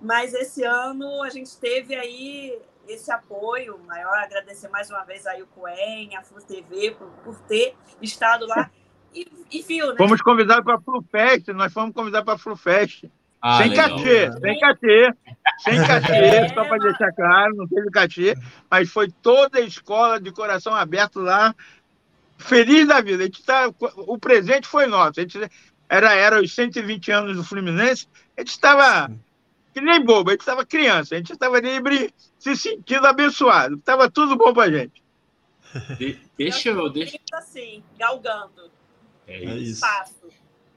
mas esse ano a gente teve aí esse apoio maior. Agradecer mais uma vez aí o Coen, a Flu TV, por, por ter estado lá. E, e viu, né? Fomos convidados para a FluFest, nós fomos convidados para a FluFest. Ah, sem legal. cachê, sem cachê, sem cachê, é, só para deixar claro, não teve cachê, mas foi toda a escola de coração aberto lá, feliz da vida. A gente tá, o presente foi nosso. A gente era, era os 120 anos do Fluminense, a gente estava que nem bobo, a gente estava criança, a gente estava livre, se sentindo abençoado. Estava tudo bom para a gente. De, deixa eu. Deixa... Assim, galgando. É isso.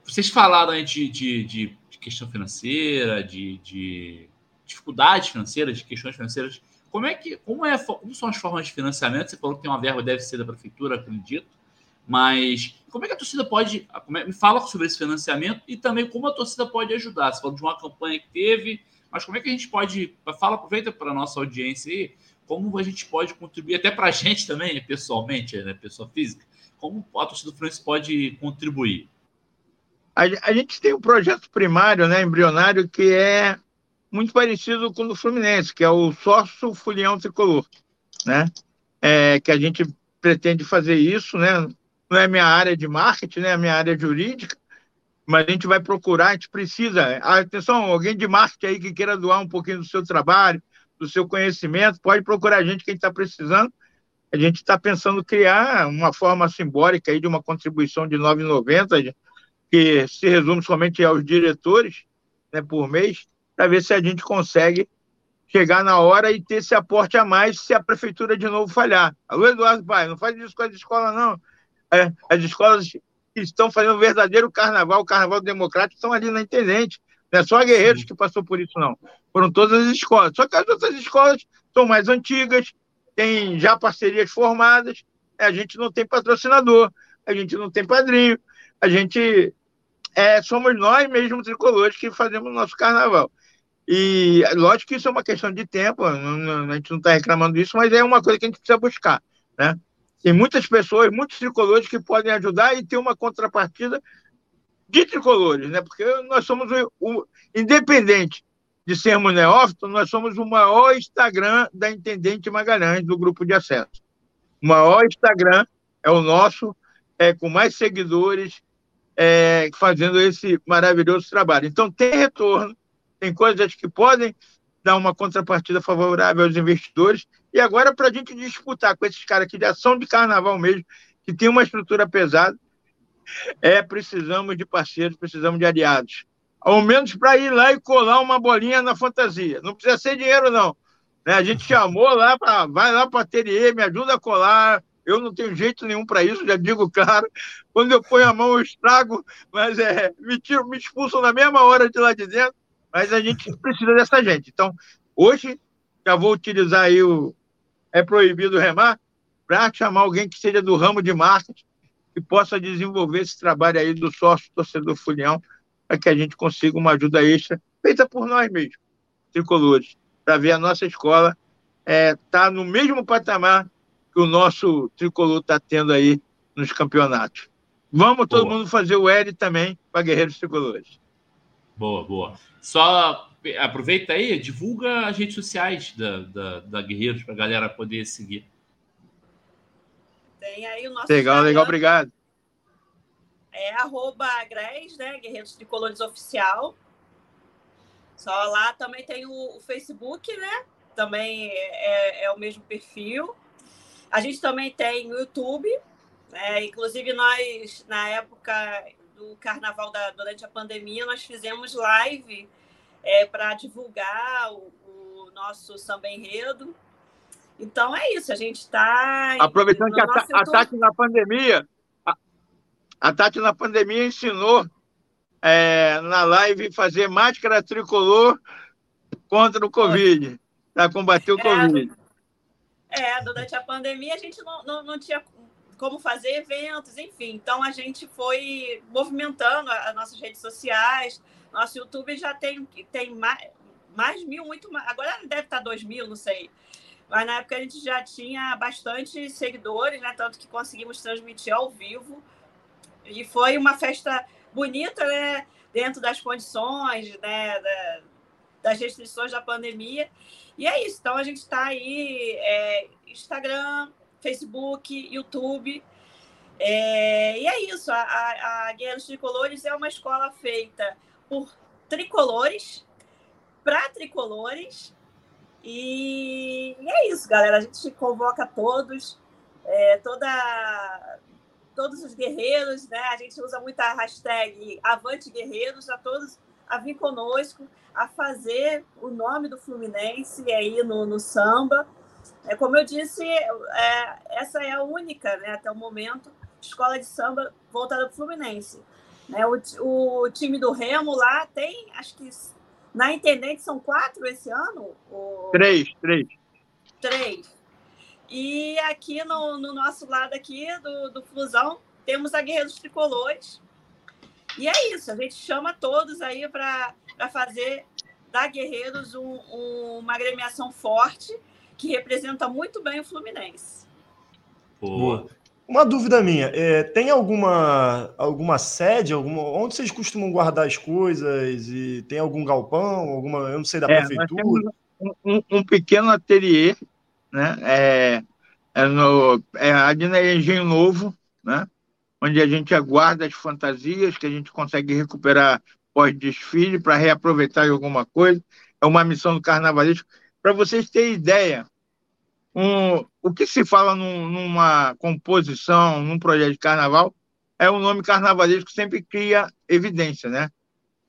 Vocês falaram aí de, de, de questão financeira, de, de dificuldades financeiras, de questões financeiras. Como é que como, é, como são as formas de financiamento? Você falou que tem uma verba, deve ser da prefeitura, acredito. Mas como é que a torcida pode. É, me fala sobre esse financiamento e também como a torcida pode ajudar. Você falou de uma campanha que teve, mas como é que a gente pode. Fala, aproveita para a nossa audiência aí, como a gente pode contribuir, até para a gente também, pessoalmente, né, pessoa física, como a torcida do Fluminense pode contribuir? A, a, gente tem um projeto primário, né, embrionário, que é muito parecido com o do Fluminense, que é o sócio Fulião Tricolor, né? É, que a gente pretende fazer isso, né? Não é minha área de marketing, né? É minha área jurídica, mas a gente vai procurar, a gente precisa. Atenção, alguém de marketing aí que queira doar um pouquinho do seu trabalho, do seu conhecimento, pode procurar a gente que a gente está precisando. A gente está pensando criar uma forma simbólica aí de uma contribuição de R$ 9,90 que se resume somente aos diretores né, por mês, para ver se a gente consegue chegar na hora e ter esse aporte a mais se a prefeitura de novo falhar. Alô, Eduardo Pai, não faz isso com as escolas, não. É, as escolas estão fazendo um verdadeiro carnaval, o carnaval democrático, estão ali na Intendente. Não é só a Guerreiros que passou por isso, não. Foram todas as escolas. Só que as outras escolas são mais antigas, têm já parcerias formadas, a gente não tem patrocinador, a gente não tem padrinho, a gente é, somos nós mesmos tricolores que fazemos o nosso carnaval. E lógico que isso é uma questão de tempo, a gente não está reclamando disso, mas é uma coisa que a gente precisa buscar. Né? Tem muitas pessoas, muitos tricolores que podem ajudar e ter uma contrapartida de tricolores, né? porque nós somos o, o independente de sermos neófitos, nós somos o maior Instagram da Intendente Magalhães, do grupo de acesso. O maior Instagram é o nosso, é, com mais seguidores, é, fazendo esse maravilhoso trabalho. Então, tem retorno, tem coisas que podem dar uma contrapartida favorável aos investidores. E agora, para a gente disputar com esses caras aqui de ação de carnaval mesmo, que tem uma estrutura pesada, é precisamos de parceiros, precisamos de aliados. Ao menos para ir lá e colar uma bolinha na fantasia. Não precisa ser dinheiro, não. Né? A gente chamou lá, para vai lá para o ateliê, me ajuda a colar, eu não tenho jeito nenhum para isso, já digo claro. Quando eu ponho a mão, eu estrago, mas é, me, tiro, me expulsam na mesma hora de lá de dentro. Mas a gente precisa dessa gente. Então, hoje, já vou utilizar aí o É Proibido Remar para chamar alguém que seja do ramo de marketing que possa desenvolver esse trabalho aí do sócio torcedor Fulião para que a gente consiga uma ajuda extra feita por nós mesmos, tricolores, para ver a nossa escola estar é, tá no mesmo patamar que o nosso tricolor está tendo aí nos campeonatos. Vamos todo boa. mundo fazer o L também para Guerreiros Tricolores. Boa, boa. Só aproveita aí, divulga as redes sociais da, da, da Guerreiros para a galera poder seguir. Tem aí o nosso. Legal, Instagram. legal, obrigado. é arroba Gres, né? Guerreiros Tricolores Oficial. Só lá também tem o, o Facebook, né? Também é, é, o mesmo perfil. A gente também tem o YouTube. Né? Inclusive, nós, na época do carnaval da, durante a pandemia, nós fizemos live é, para divulgar o, o, nosso samba enredo. Então é isso, a gente está. Aproveitando que a, a Tati na pandemia, a, a Tati na pandemia ensinou é, na live fazer máscara tricolor contra o Covid, para combater o é, Covid. É, durante a pandemia a gente não, não, não tinha como fazer eventos, enfim. Então a gente foi movimentando as nossas redes sociais. Nosso YouTube já tem, tem mais, mais mil, muito mais. Agora deve estar dois mil, não sei. Mas na época a gente já tinha bastante seguidores, né? Tanto que conseguimos transmitir ao vivo. E foi uma festa bonita, né? Dentro das condições, né? Da, das restrições da pandemia. E é isso. Então a gente está aí, é, Instagram, Facebook, YouTube. É, e é isso. A, a, a Tricolores é uma escola feita por tricolores, para tricolores. E, e, é isso, galera. A gente convoca todos, é, toda, todos os guerreiros, né? A gente usa muito a hashtag Avante Guerreiros, a todos a vir conosco, a fazer o nome do Fluminense aí no, no samba. É, como eu disse, é, essa é a única, né, até o momento, escola de samba voltada para o Fluminense. Né, o, o time do Remo lá tem, acho que na Intendente são quatro esse ano? Ou... Três, três. Três. E aqui no, no nosso lado aqui do, do Flusão, temos a Guerreiros Tricolores. E é isso, a gente chama todos aí para fazer da Guerreiros um, um, uma agremiação forte que representa muito bem o Fluminense. Boa. Uma dúvida minha, é, tem alguma alguma sede, alguma, onde vocês costumam guardar as coisas e tem algum galpão, alguma, eu não sei da é, prefeitura? Um, um, pequeno ateliê, né? É, é no é ali na Engenho Novo, né? Onde a gente aguarda as fantasias que a gente consegue recuperar pós-desfile para reaproveitar alguma coisa. É uma missão do carnavalesco. Para vocês terem ideia, um, o que se fala num, numa composição, num projeto de carnaval, é o nome carnavalesco que sempre cria evidência, né?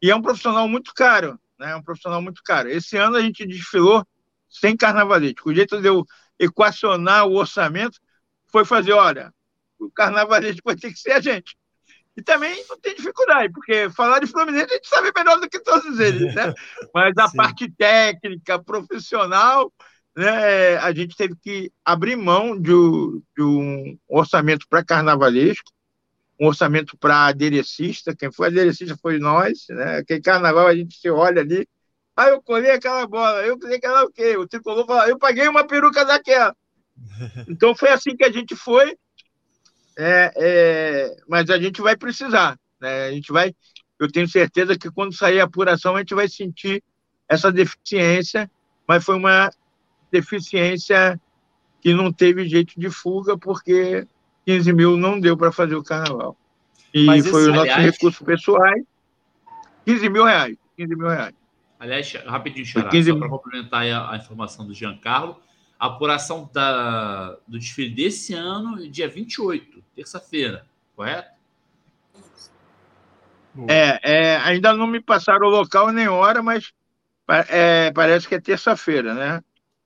E é um profissional muito caro, né? É um profissional muito caro. Esse ano a gente desfilou sem carnavalesco. O jeito de eu equacionar o orçamento foi fazer, olha, o carnavalesco vai ter que ser a gente. E também não tem dificuldade, porque falar de Fluminense a gente sabe melhor do que todos eles, né? (laughs) Mas a Sim. parte técnica, profissional, né, a gente teve que abrir mão de, de um orçamento para carnavalesco, um orçamento para aderecista. Quem foi aderecista foi nós. Né? Aquele carnaval a gente se olha ali. Ah, eu colhei aquela bola, eu colhei aquela o quê? O tricolor fala, eu paguei uma peruca daquela. (laughs) Então foi assim que a gente foi. É, é, mas a gente vai precisar. Né? A gente vai. Eu tenho certeza que quando sair a apuração a gente vai sentir essa deficiência, mas foi uma deficiência que não teve jeito de fuga, porque 15 mil não deu para fazer o carnaval. E Mas foi o nosso recurso pessoal. 15 mil reais. 15 mil reais. Aliás, rapidinho, Xará, 15... só para complementar a, a, informação do Giancarlo, a apuração da, do desfile desse ano, dia 28, terça-feira, correto? É, é, ainda não me passaram o local nem hora, mas é, parece que é terça-feira, né?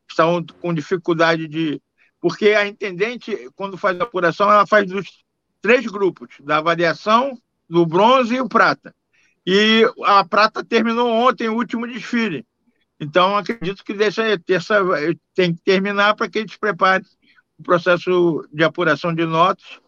Estão com dificuldade de. Porque a intendente, quando faz a apuração, ela faz dos três grupos, da avaliação, do bronze e o prata. E a prata terminou ontem, o último desfile. Então, acredito que deixa terça tem que terminar para que eles preparem o processo de apuração de notas.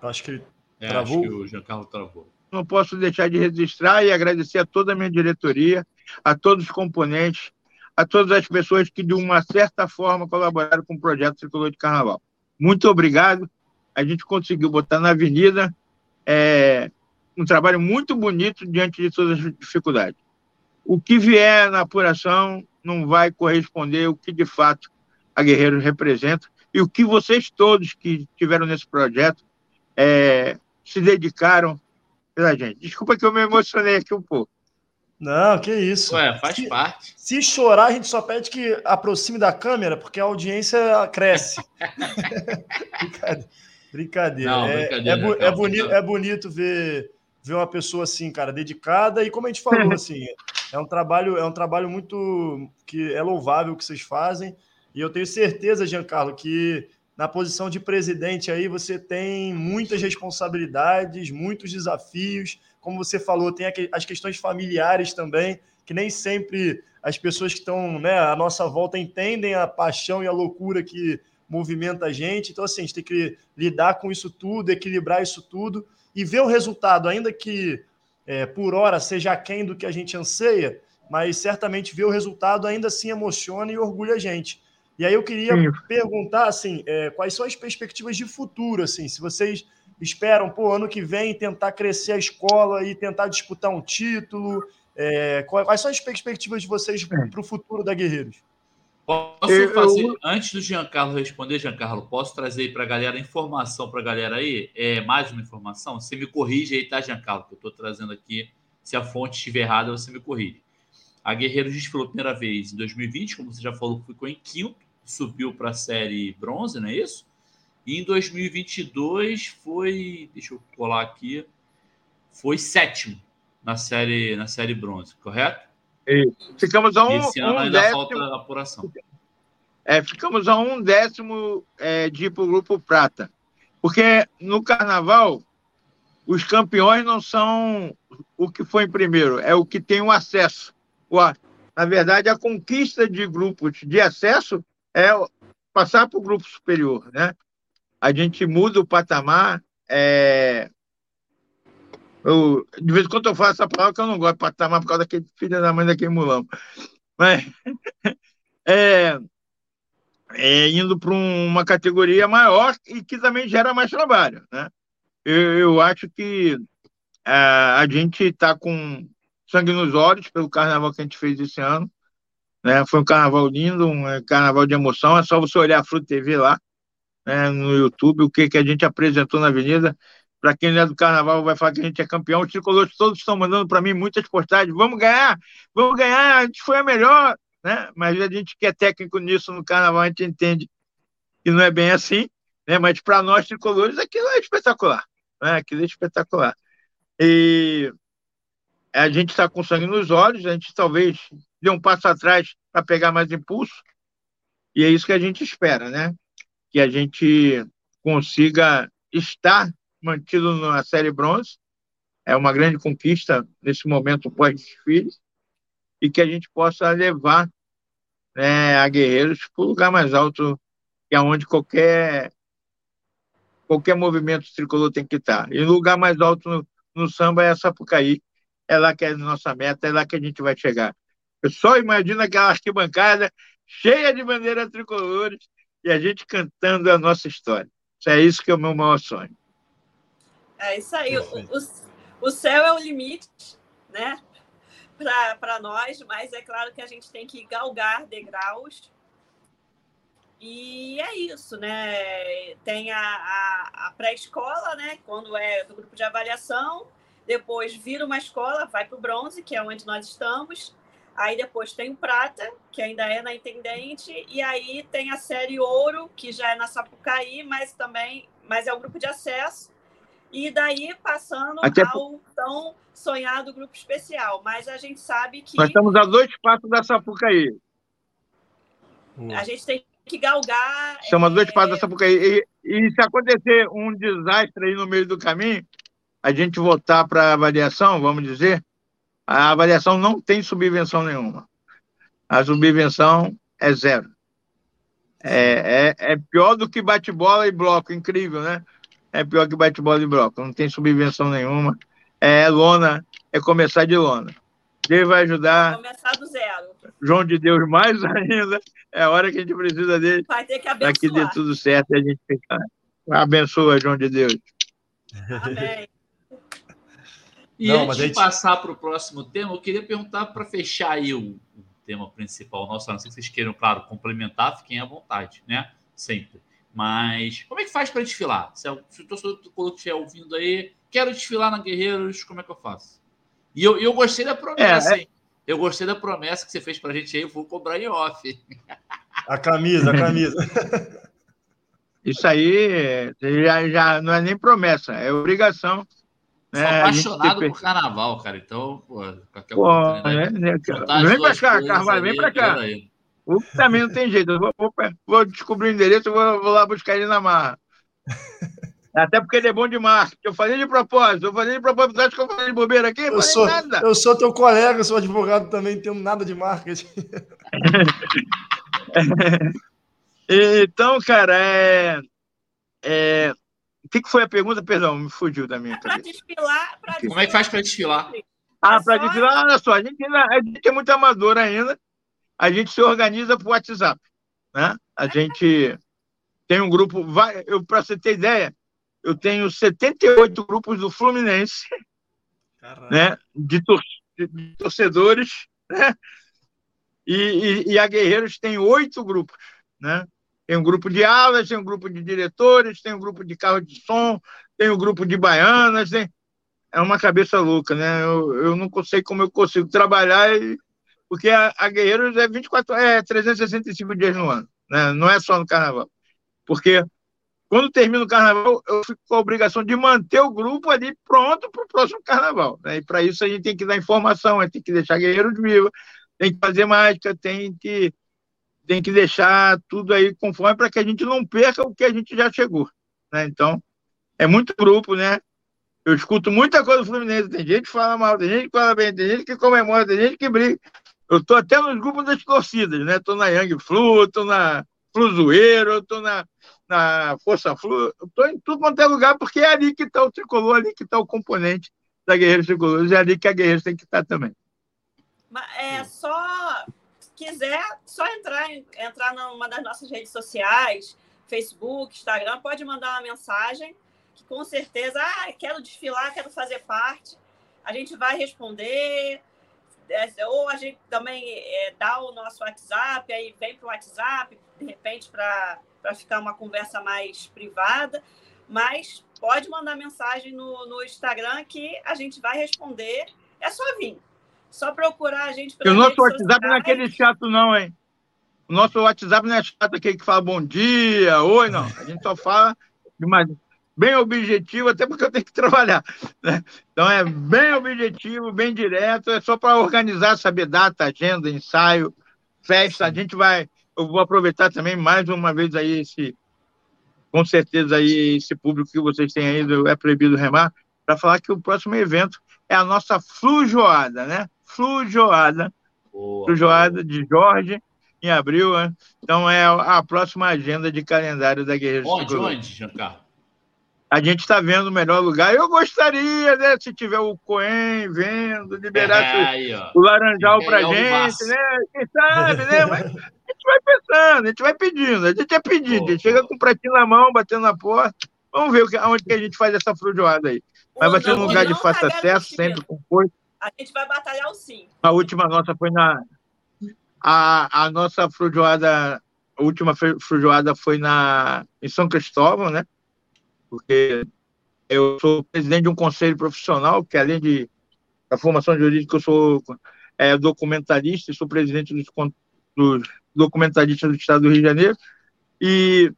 Acho que é, travou. Acho que o Giancarlo travou. Não posso deixar de registrar e agradecer a toda a minha diretoria, a todos os componentes, a todas as pessoas que, de uma certa forma, colaboraram com o projeto Tricolor de Carnaval. Muito obrigado. A gente conseguiu botar na avenida é, um trabalho muito bonito diante de todas as dificuldades. O que vier na apuração não vai corresponder ao que, de fato, a Guerreiros representa e o que vocês todos que estiveram nesse projeto é, se dedicaram pela gente. Desculpa que eu me emocionei aqui um pouco. Não, que isso. Ué, faz se, parte. Se chorar, a gente só pede que aproxime da câmera, porque a audiência cresce. (laughs) brincadeira. Não, é, brincadeira. É, é, bonito, é bonito ver, ver uma pessoa assim, cara, dedicada. E como a gente falou, (laughs) assim, é um trabalho, é um trabalho muito que é louvável que vocês fazem. E eu tenho certeza, Giancarlo, que na posição de presidente aí você tem muitas responsabilidades, muitos desafios. Como você falou, tem as questões familiares também, que nem sempre as pessoas que estão né, à nossa volta entendem a paixão e a loucura que movimenta a gente. Então, assim, a gente tem que lidar com isso tudo, equilibrar isso tudo e ver o resultado, ainda que é, por hora seja aquém do que a gente anseia, mas certamente ver o resultado ainda assim emociona e orgulha a gente. E aí eu queria Sim. perguntar, assim, é, quais são as perspectivas de futuro, assim, se vocês esperam, pô, ano que vem tentar crescer a escola e tentar disputar um título, é, quais são as perspectivas de vocês para o futuro da Guerreiros? Posso eu, fazer, antes do Giancarlo responder, Giancarlo, posso trazer para a galera informação para a galera aí? É, mais uma informação? Você me corrige aí, tá, Giancarlo? Que eu estou trazendo aqui. Se a fonte estiver errada, você me corrige. A Guerreiros desfilou a primeira vez em 2020, como você já falou, ficou em quinto, subiu para a série bronze, não é isso? E em 2022 foi, deixa eu colar aqui, foi sétimo na série na série bronze, correto? Isso. Ficamos a um, Esse ano um ainda décimo, falta apuração. É, ficamos a um décimo é, de ir para o grupo prata. Porque no carnaval, os campeões não são o que foi em primeiro, é o que tem o acesso. O, na verdade, a conquista de grupos de acesso é passar para o grupo superior. Né? A gente muda o patamar. É, eu, de vez em quando eu falo essa palavra que eu não gosto de patamar por causa daquele filho da mãe daquele mulão. Mas (laughs) é, é indo para uma categoria maior e que também gera mais trabalho. Né? Eu, eu acho que a, a gente está com sangue nos olhos pelo carnaval que a gente fez esse ano. Né? Foi um carnaval lindo, um é, carnaval de emoção. É só você olhar a Fruta TV lá, né, no YouTube, o que, que a gente apresentou na Avenida. Para quem não é do carnaval, vai falar que a gente é campeão. Os tricolores todos estão mandando para mim muitas postagens. Vamos ganhar, vamos ganhar, a gente foi a melhor. Né? Mas a gente que é técnico nisso no carnaval, a gente entende que não é bem assim. Né? Mas para nós tricolores, aquilo é espetacular. Né? Aquilo é espetacular. E a gente está com sangue nos olhos, a gente talvez dê um passo atrás para pegar mais impulso. E é isso que a gente espera, né? Que a gente consiga estar mantido na série bronze. É uma grande conquista nesse momento pós-desfile. E que a gente possa levar né, a Guerreiros para o lugar mais alto, que é onde qualquer, qualquer movimento tricolor tem que estar. E o lugar mais alto no, no samba é Sapucaí. É lá que é a nossa meta, é lá que a gente vai chegar. Eu só imagino aquela arquibancada cheia de bandeiras tricolores e a gente cantando a nossa história. É isso que é o meu maior sonho. É isso aí. O, o, o céu é o limite, né? Para nós, mas é claro que a gente tem que galgar degraus. E é isso, né? Tem a, a, a pré-escola, né? Quando é do grupo de avaliação, depois vira uma escola, vai para o bronze, que é onde nós estamos. Aí depois tem o prata, que ainda é na Intendente, e aí tem a série ouro, que já é na Sapucaí, mas também mas é o grupo de acesso e daí passando Até... ao tão sonhado grupo especial. Mas a gente sabe que. Nós estamos a dois passos da Sapucaí. A gente tem que galgar. Estamos é... a dois passos da Sapucaí. E, e se acontecer um desastre aí no meio do caminho, a gente voltar para a avaliação, vamos dizer, a avaliação não tem subvenção nenhuma. A subvenção é zero. É, é, é pior do que bate-bola e bloco, incrível, né? é pior que bate-bola de bloco, não tem subvenção nenhuma. É lona, é começar de lona. Deus vai ajudar. Começar do zero. João de Deus, mais (laughs) ainda. É a hora que a gente precisa dele. Vai ter que abençoar. Para que dê tudo certo e a gente ficar. Abençoa, João de Deus. Amém. E Não, antes de gente... passar para o próximo tema, eu queria perguntar para fechar aí o, o, tema principal nosso, a não ser que vocês queiram, claro, complementar, fiquem à vontade, né? Sempre. Mas como é que faz para desfilar? Se, é se o torcedor do estiver ouvindo aí, quero desfilar na Guerreiros, como é que eu faço? E eu, eu gostei da promessa, é, é... hein? Eu gostei da promessa que você fez para a gente aí, eu vou cobrar em off. (laughs) A camisa, a camisa. Isso aí já, já não é nem promessa, é obrigação. Sou né? apaixonado por carnaval, cara. Então, pô, qualquer pô, oportunidade. Né? Vem pra cá, Carvalho, vem pra cá. O também não tem jeito. Eu vou, vou, vou descobrir o endereço e vou, vou, lá buscar ele na marra. (laughs) Até porque ele é bom de marketing. Eu falei de propósito. Eu falei de propósito. Acho que eu falei de bobeira aqui? Eu sou, nada. eu sou teu colega, sou advogado também, não tenho nada de marketing. (laughs) então, cara, é, é, que, que foi a pergunta? Perdão, me fugiu da minha cabeça. Para desfilar, pra Como é que faz para desfilar? Ah, para desfilar, olha só, a gente, ainda, a gente é muito amador ainda a gente se organiza por WhatsApp. Né? A gente tem um grupo, para você ter ideia, eu tenho 78 grupos do Fluminense, né? de, tor de torcedores, né? E, e, e, a Guerreiros tem oito grupos. Né? Tem um grupo de alas, tem um grupo de diretores, tem um grupo de carro de som, tem um grupo de baianas, tem... é uma cabeça louca, né? Eu, eu não sei como eu consigo trabalhar e porque a, a Guerreiros é 24, é 365 dias no ano, né? não é só no carnaval. Porque quando termina o carnaval, eu fico com a obrigação de manter o grupo ali pronto para o próximo carnaval. Né? E para isso a gente tem que dar informação, a gente tem que deixar Guerreiros vivos, tem que fazer mágica, tem que, tem que deixar tudo aí conforme para que a gente não perca o que a gente já chegou. Né? Então, é muito grupo, né? Eu escuto muita coisa do Fluminense. Tem gente que fala mal, tem gente que fala bem, tem gente que comemora, tem gente que briga. Eu estou até nos grupos das torcidas, né? Estou na Young Flu, estou na Fluzoeiro, estou na, na Força Flu, estou em tudo quanto é lugar, porque é ali que está o tricolor, ali que está o componente da Guerreiros Tricolores, é ali que a Guerreiros tem que estar tá também. É só, quiser, só entrar, entrar numa das nossas redes sociais, Facebook, Instagram, pode mandar uma mensagem, que com certeza, ah, quero desfilar, quero fazer parte. A gente vai responder, é, ou a gente também é, dá o nosso WhatsApp, aí vem para o WhatsApp, de repente, para ficar uma conversa mais privada, mas pode mandar mensagem no, no Instagram que a gente vai responder. É só vir. Só procurar a gente pelo O nosso WhatsApp não é aquele chato, não, hein? O nosso WhatsApp não é chato aquele que fala bom dia, oi, não. A gente só fala de mais bem objetivo, até porque eu tenho que trabalhar. Né? Então é bem objetivo, bem direto, é só para organizar, saber data, agenda, ensaio, festa. A gente vai. Eu vou aproveitar também mais uma vez aí esse, com certeza aí esse público que vocês têm aí É Proibido Remar, para falar que o próximo evento é a nossa Flujoada, né? Flujoada. Boa, Flujoada de Jorge, em abril, né? Então é a próxima agenda de calendário da Guerreira Onde, onde, Giancarlo? a gente está vendo o melhor lugar. Eu gostaria, né, se tiver o Coen vendo, liberar é, aí, o Laranjal para gente, né? Quem sabe, né? (laughs) Mas a gente vai pensando, a gente vai pedindo, a gente é pedindo, a gente chega com o pratinho na mão, batendo na porta. Vamos ver onde que a gente faz essa frujoada aí. Mas vai ser um lugar de fácil tá acesso, sempre com coisa. A gente vai batalhar o sim. A última nossa foi na. A, a nossa frujoada, a última frujoada foi na, em São Cristóvão, né? porque eu sou presidente de um conselho profissional, que além de a formação jurídica, eu sou é, documentarista, sou presidente dos, dos documentaristas do Estado do Rio de Janeiro, e,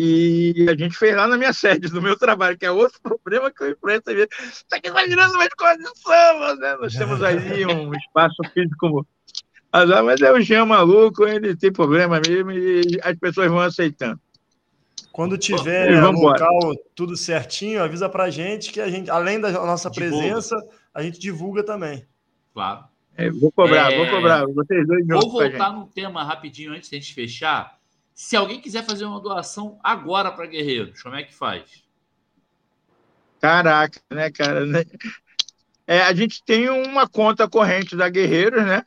e a gente fez lá na minha sede, no meu trabalho, que é outro (laughs) problema que eu enfrento. Está aqui imaginando uma escola de samba, né? Nós temos aí um (laughs) espaço físico mas é o Jean maluco, ele tem problema mesmo e as pessoas vão aceitando. Quando tiver no local tudo certinho, avisa pra gente que a gente, além da nossa divulga. presença, a gente divulga também. Claro. É, vou cobrar, é... vou cobrar. Vocês dois vou voltar num tema rapidinho antes de a gente fechar. Se alguém quiser fazer uma doação agora para Guerreiros, como é que faz? Caraca, né, cara? Né? É, a gente tem uma conta corrente da Guerreiros, né?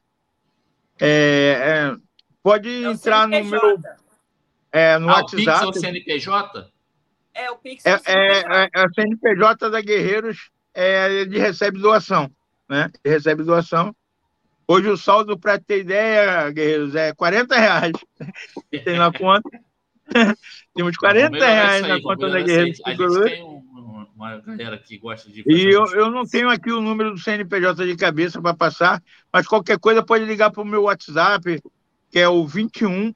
É, é, pode é entrar no meu é, no ah, WhatsApp. O Pix é o CNPJ? É, o Pix é, é, é, é, o CNPJ da Guerreiros, é, ele recebe doação, né? Ele recebe doação. Hoje o saldo, para ter ideia, Guerreiros, é 40 reais. (laughs) Tem (laughs) na conta. Temos 40 reais na conta da Guerreiro Tricolor. A gente tem um, uma galera que gosta de. E eu, eu não tenho aqui o número do CNPJ de cabeça para passar, mas qualquer coisa pode ligar para o meu WhatsApp, que é o 21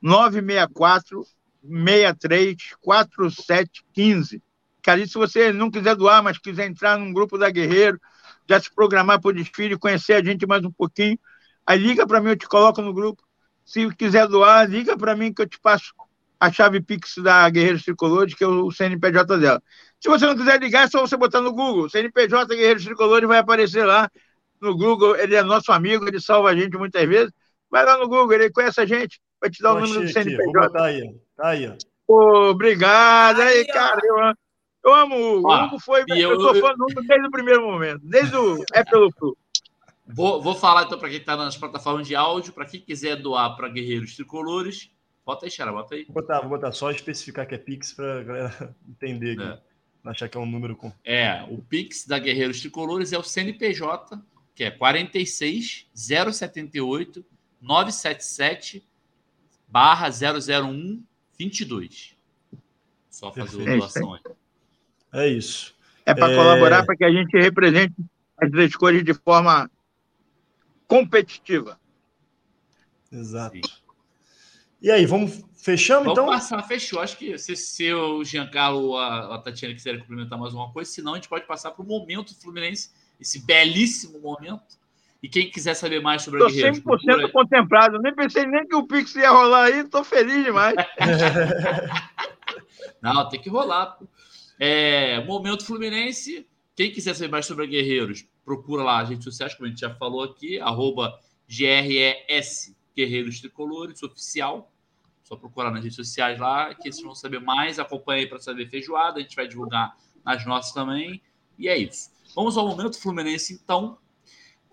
964 63 4715. Cara, se você não quiser doar, mas quiser entrar num grupo da Guerreiro, já se programar para o desfile, conhecer a gente mais um pouquinho, aí liga para mim, eu te coloco no grupo. Se quiser doar, liga para mim que eu te passo a chave Pix da Guerreiros Tricolores, que é o CNPJ dela. Se você não quiser ligar, é só você botar no Google. CNPJ Guerreiros Tricolores vai aparecer lá no Google. Ele é nosso amigo, ele salva a gente muitas vezes. Vai lá no Google, ele conhece a gente, vai te dar o número do CNPJ. Vou botar aí, tá aí. Obrigado. Aí, cara, eu amo. Eu amo o Hugo. Ah, Hugo foi. Eu, eu sou fã do Hugo desde o primeiro momento, desde o É pelo Flu. Vou, vou falar então para quem está nas plataformas de áudio, para quem quiser doar para Guerreiros Tricolores, bota aí, Xara, bota aí. Vou botar, vou botar só especificar que é Pix para a galera (laughs) entender. É. Não achar que é um número com. É, o Pix da Guerreiros Tricolores é o CNPJ, que é 46 078 977 barra 001 22. Só fazer a doação aí. É isso. É para é... colaborar para que a gente represente as três cores de forma competitiva. Exato. E aí, vamos vamos então? Vamos passar, fechou. Acho que se, se o Giancarlo ou a, a Tatiana quiserem complementar mais uma coisa, senão a gente pode passar para o momento Fluminense, esse belíssimo momento. E quem quiser saber mais sobre a Guerreiros... Estou 100% procura... contemplado. Nem pensei nem que o Pix ia rolar aí. Estou feliz demais. (laughs) Não, tem que rolar. É, Momento Fluminense. Quem quiser saber mais sobre a Guerreiros, procura lá as redes sociais, como a gente já falou aqui, arroba GRES Guerreiros Tricolores, oficial. Só procurar nas redes sociais lá, que vocês vão saber mais. Acompanhe aí para saber feijoada, a gente vai divulgar nas nossas também. E é isso. Vamos ao momento Fluminense, então.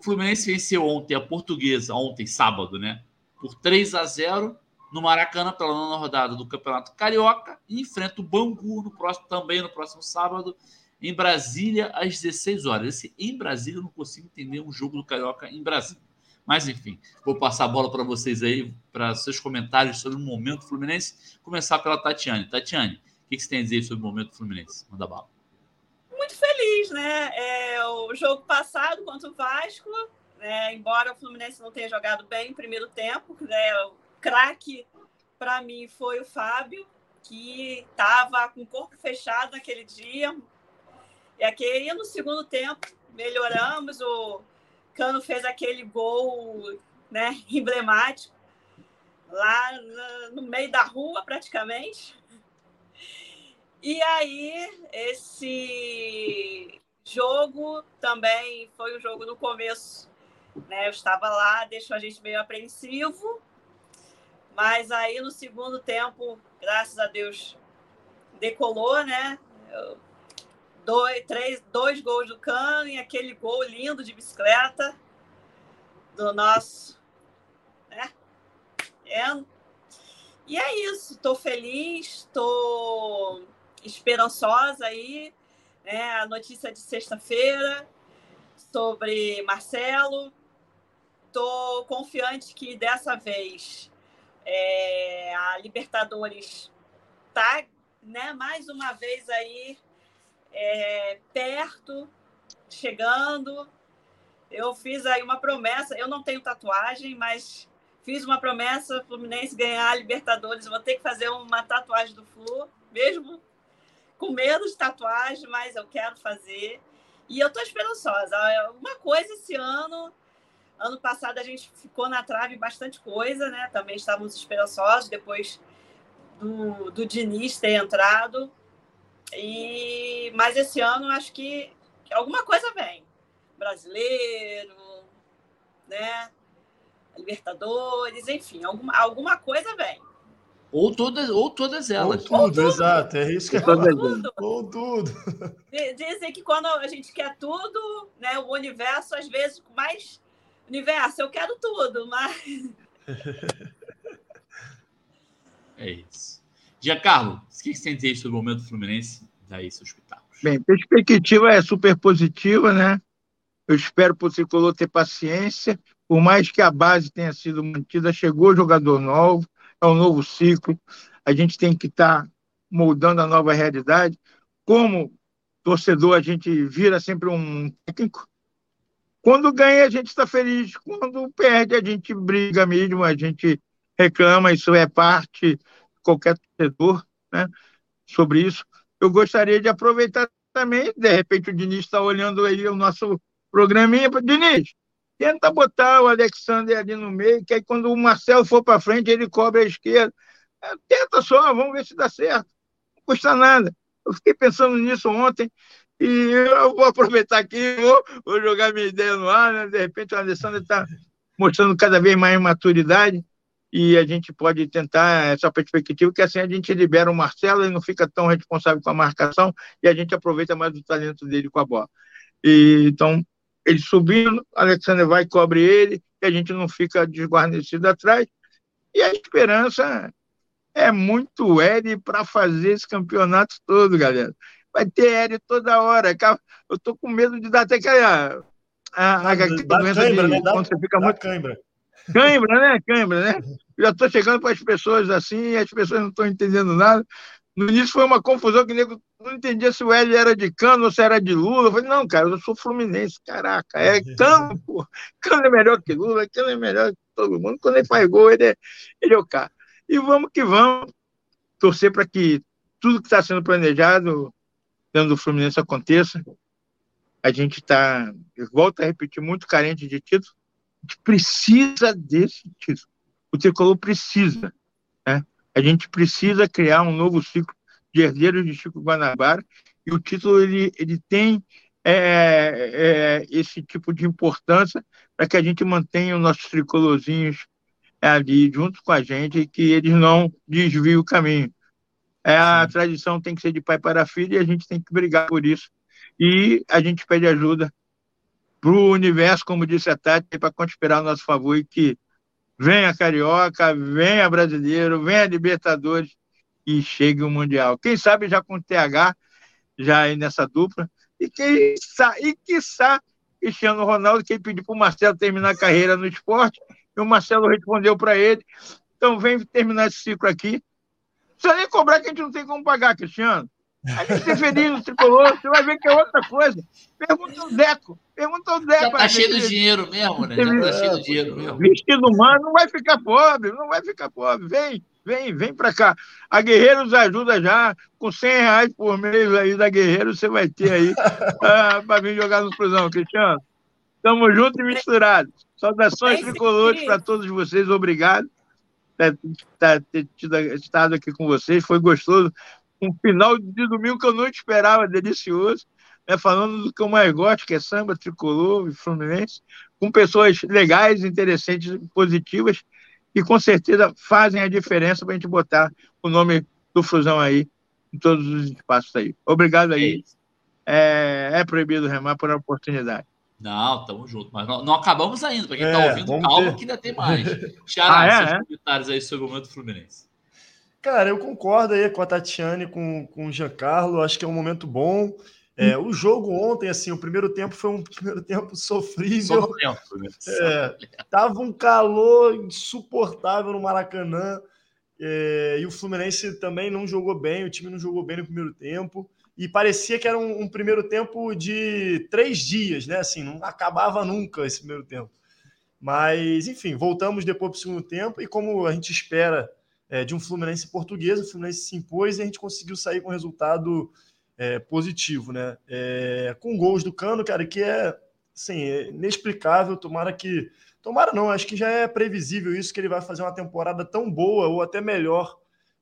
Fluminense venceu ontem a Portuguesa, ontem, sábado, né? Por 3 a 0 no Maracanã pela nona rodada do Campeonato Carioca e enfrenta o Bangu no próximo, também no próximo sábado em Brasília às 16 horas. Esse em Brasília eu não consigo entender um jogo do Carioca em Brasília. Mas enfim, vou passar a bola para vocês aí, para seus comentários sobre o momento Fluminense. Começar pela Tatiane. Tatiane, o que você tem a dizer sobre o momento Fluminense? Manda bala. Muito feliz, né? É, o jogo passado contra o Vasco, né, embora o Fluminense não tenha jogado bem no primeiro tempo, né, craque para mim foi o Fábio, que estava com o corpo fechado naquele dia. E aqui no segundo tempo melhoramos, o Cano fez aquele gol né, emblemático lá no meio da rua praticamente. E aí esse jogo também foi um jogo no começo, né? Eu estava lá, deixou a gente meio apreensivo, mas aí no segundo tempo, graças a Deus, decolou, né? Dois, três, dois gols do Cano e aquele gol lindo de bicicleta do nosso. Né? É. E é isso, estou feliz, estou esperançosa aí. Né? A notícia de sexta-feira sobre Marcelo. Estou confiante que dessa vez é, a Libertadores está, né, mais uma vez aí é, perto, chegando. Eu fiz aí uma promessa. Eu não tenho tatuagem, mas fiz uma promessa: Fluminense ganhar a Libertadores. vou ter que fazer uma tatuagem do Flu, mesmo com medo de tatuagem, mas eu quero fazer. E eu estou esperançosa. Uma coisa esse ano Ano passado a gente ficou na trave bastante coisa, né? Também estávamos esperançosos depois do, do Diniz ter entrado. E mas esse ano acho que alguma coisa vem. Brasileiro, né? Libertadores, enfim, alguma, alguma coisa vem. Ou todas, ou todas elas. Ou tudo, ou tudo. exato. É isso que é tudo. Ou tudo. (laughs) Dizem que quando a gente quer tudo, né, o universo, às vezes, mais Universo, eu quero tudo, mas. É isso. Giancarlo, o que você tem a dizer sobre o momento do Fluminense? Daí, seus pitacos. Bem, perspectiva é super positiva, né? Eu espero para o Tricolor ter paciência. Por mais que a base tenha sido mantida, chegou jogador novo, é um novo ciclo. a gente tem que estar tá moldando a nova realidade. Como torcedor, a gente vira sempre um técnico. Quando ganha, a gente está feliz. Quando perde, a gente briga mesmo, a gente reclama. Isso é parte de qualquer torcedor né, sobre isso. Eu gostaria de aproveitar também, de repente o Diniz está olhando aí o nosso programinha. Diniz, tenta botar o Alexander ali no meio, que aí quando o Marcelo for para frente, ele cobre a esquerda. É, tenta só, vamos ver se dá certo. Não custa nada. Eu fiquei pensando nisso ontem e eu vou aproveitar aqui, vou, vou jogar minha ideia no ar. Né? De repente o Alessandro está mostrando cada vez mais maturidade e a gente pode tentar essa perspectiva, que assim a gente libera o Marcelo e não fica tão responsável com a marcação e a gente aproveita mais o talento dele com a bola. E, então, ele subindo, Alexander vai e cobre ele, e a gente não fica desguarnecido atrás. E a esperança é muito L para fazer esse campeonato todo, galera. Vai ter L toda hora. Eu tô com medo de dar até aquela. A, a, a, doença cãibra, de, né? quando você fica muito. Cãibra. Cãibra, né? Cãibra, né? Eu já estou chegando para as pessoas assim, as pessoas não estão entendendo nada. No início foi uma confusão que nego não entendia se o L era de Cano ou se era de Lula. Eu falei, não, cara, eu sou fluminense, caraca, é Cano, pô. Cano é melhor que Lula, Cano é melhor que todo mundo. Quando ele faz gol, ele é, ele é o cara. E vamos que vamos torcer para que tudo que está sendo planejado dentro do Fluminense aconteça. A gente está, volta a repetir, muito carente de título. A gente precisa desse título. O tricolor precisa. Né? A gente precisa criar um novo ciclo de herdeiros de Chico Guanabara e o título ele, ele tem é, é, esse tipo de importância para que a gente mantenha os nossos tricolorzinhos ali junto com a gente e que eles não desviem o caminho. É, a Sim. tradição tem que ser de pai para filho e a gente tem que brigar por isso. E a gente pede ajuda para o universo, como disse a Tati, para conspirar a nosso favor e que venha Carioca, venha Brasileiro, venha Libertadores e chegue o Mundial. Quem sabe já com o TH, já aí nessa dupla. E quem sabe, e quiçá, Cristiano Ronaldo, que pediu para o Marcelo terminar a carreira no esporte, e o Marcelo respondeu para ele. Então vem terminar esse ciclo aqui. Não precisa nem cobrar que a gente não tem como pagar, Cristiano. A gente ser feliz no tricolor, você vai ver que é outra coisa. Pergunta ao Deco. Pergunta ao Deco. Já tá cheio de dinheiro mesmo, né? Já tá cheio de dinheiro mesmo. Vestido humano não vai ficar pobre, não vai ficar pobre. Vem, vem, vem para cá. A Guerreiros ajuda já, com 100 reais por mês aí da Guerreiros, você vai ter aí (laughs) uh, para vir jogar no Cruzão, Cristiano. Tamo junto e misturado. Saudações tricolores para todos vocês, obrigado ter estado aqui com vocês, foi gostoso um final de domingo que eu não esperava, delicioso, né, falando do que eu mais gosto, que é samba, tricolor e fluminense, com pessoas legais, interessantes, positivas, e com certeza fazem a diferença para a gente botar o nome do Fusão aí em todos os espaços aí. Obrigado aí. É, é proibido remar por oportunidade. Não, tamo junto. Mas não, não acabamos ainda. Para quem está é, ouvindo, calma ter. que ainda tem mais. (laughs) Xará, ah, é, seus é? comentários aí sobre o momento Fluminense. Cara, eu concordo aí com a Tatiane, com, com o Giancarlo. Acho que é um momento bom. É, o jogo ontem, assim, o primeiro tempo foi um (laughs) primeiro tempo sofrível. Né? é, tava um calor insuportável no Maracanã. É, e o Fluminense também não jogou bem, o time não jogou bem no primeiro tempo. E parecia que era um, um primeiro tempo de três dias, né? Assim, não acabava nunca esse primeiro tempo. Mas, enfim, voltamos depois para o segundo tempo. E como a gente espera é, de um Fluminense português, o Fluminense se impôs e a gente conseguiu sair com resultado é, positivo, né? É, com gols do Cano, cara, que é, assim, é inexplicável. Tomara que. Tomara não, acho que já é previsível isso, que ele vai fazer uma temporada tão boa ou até melhor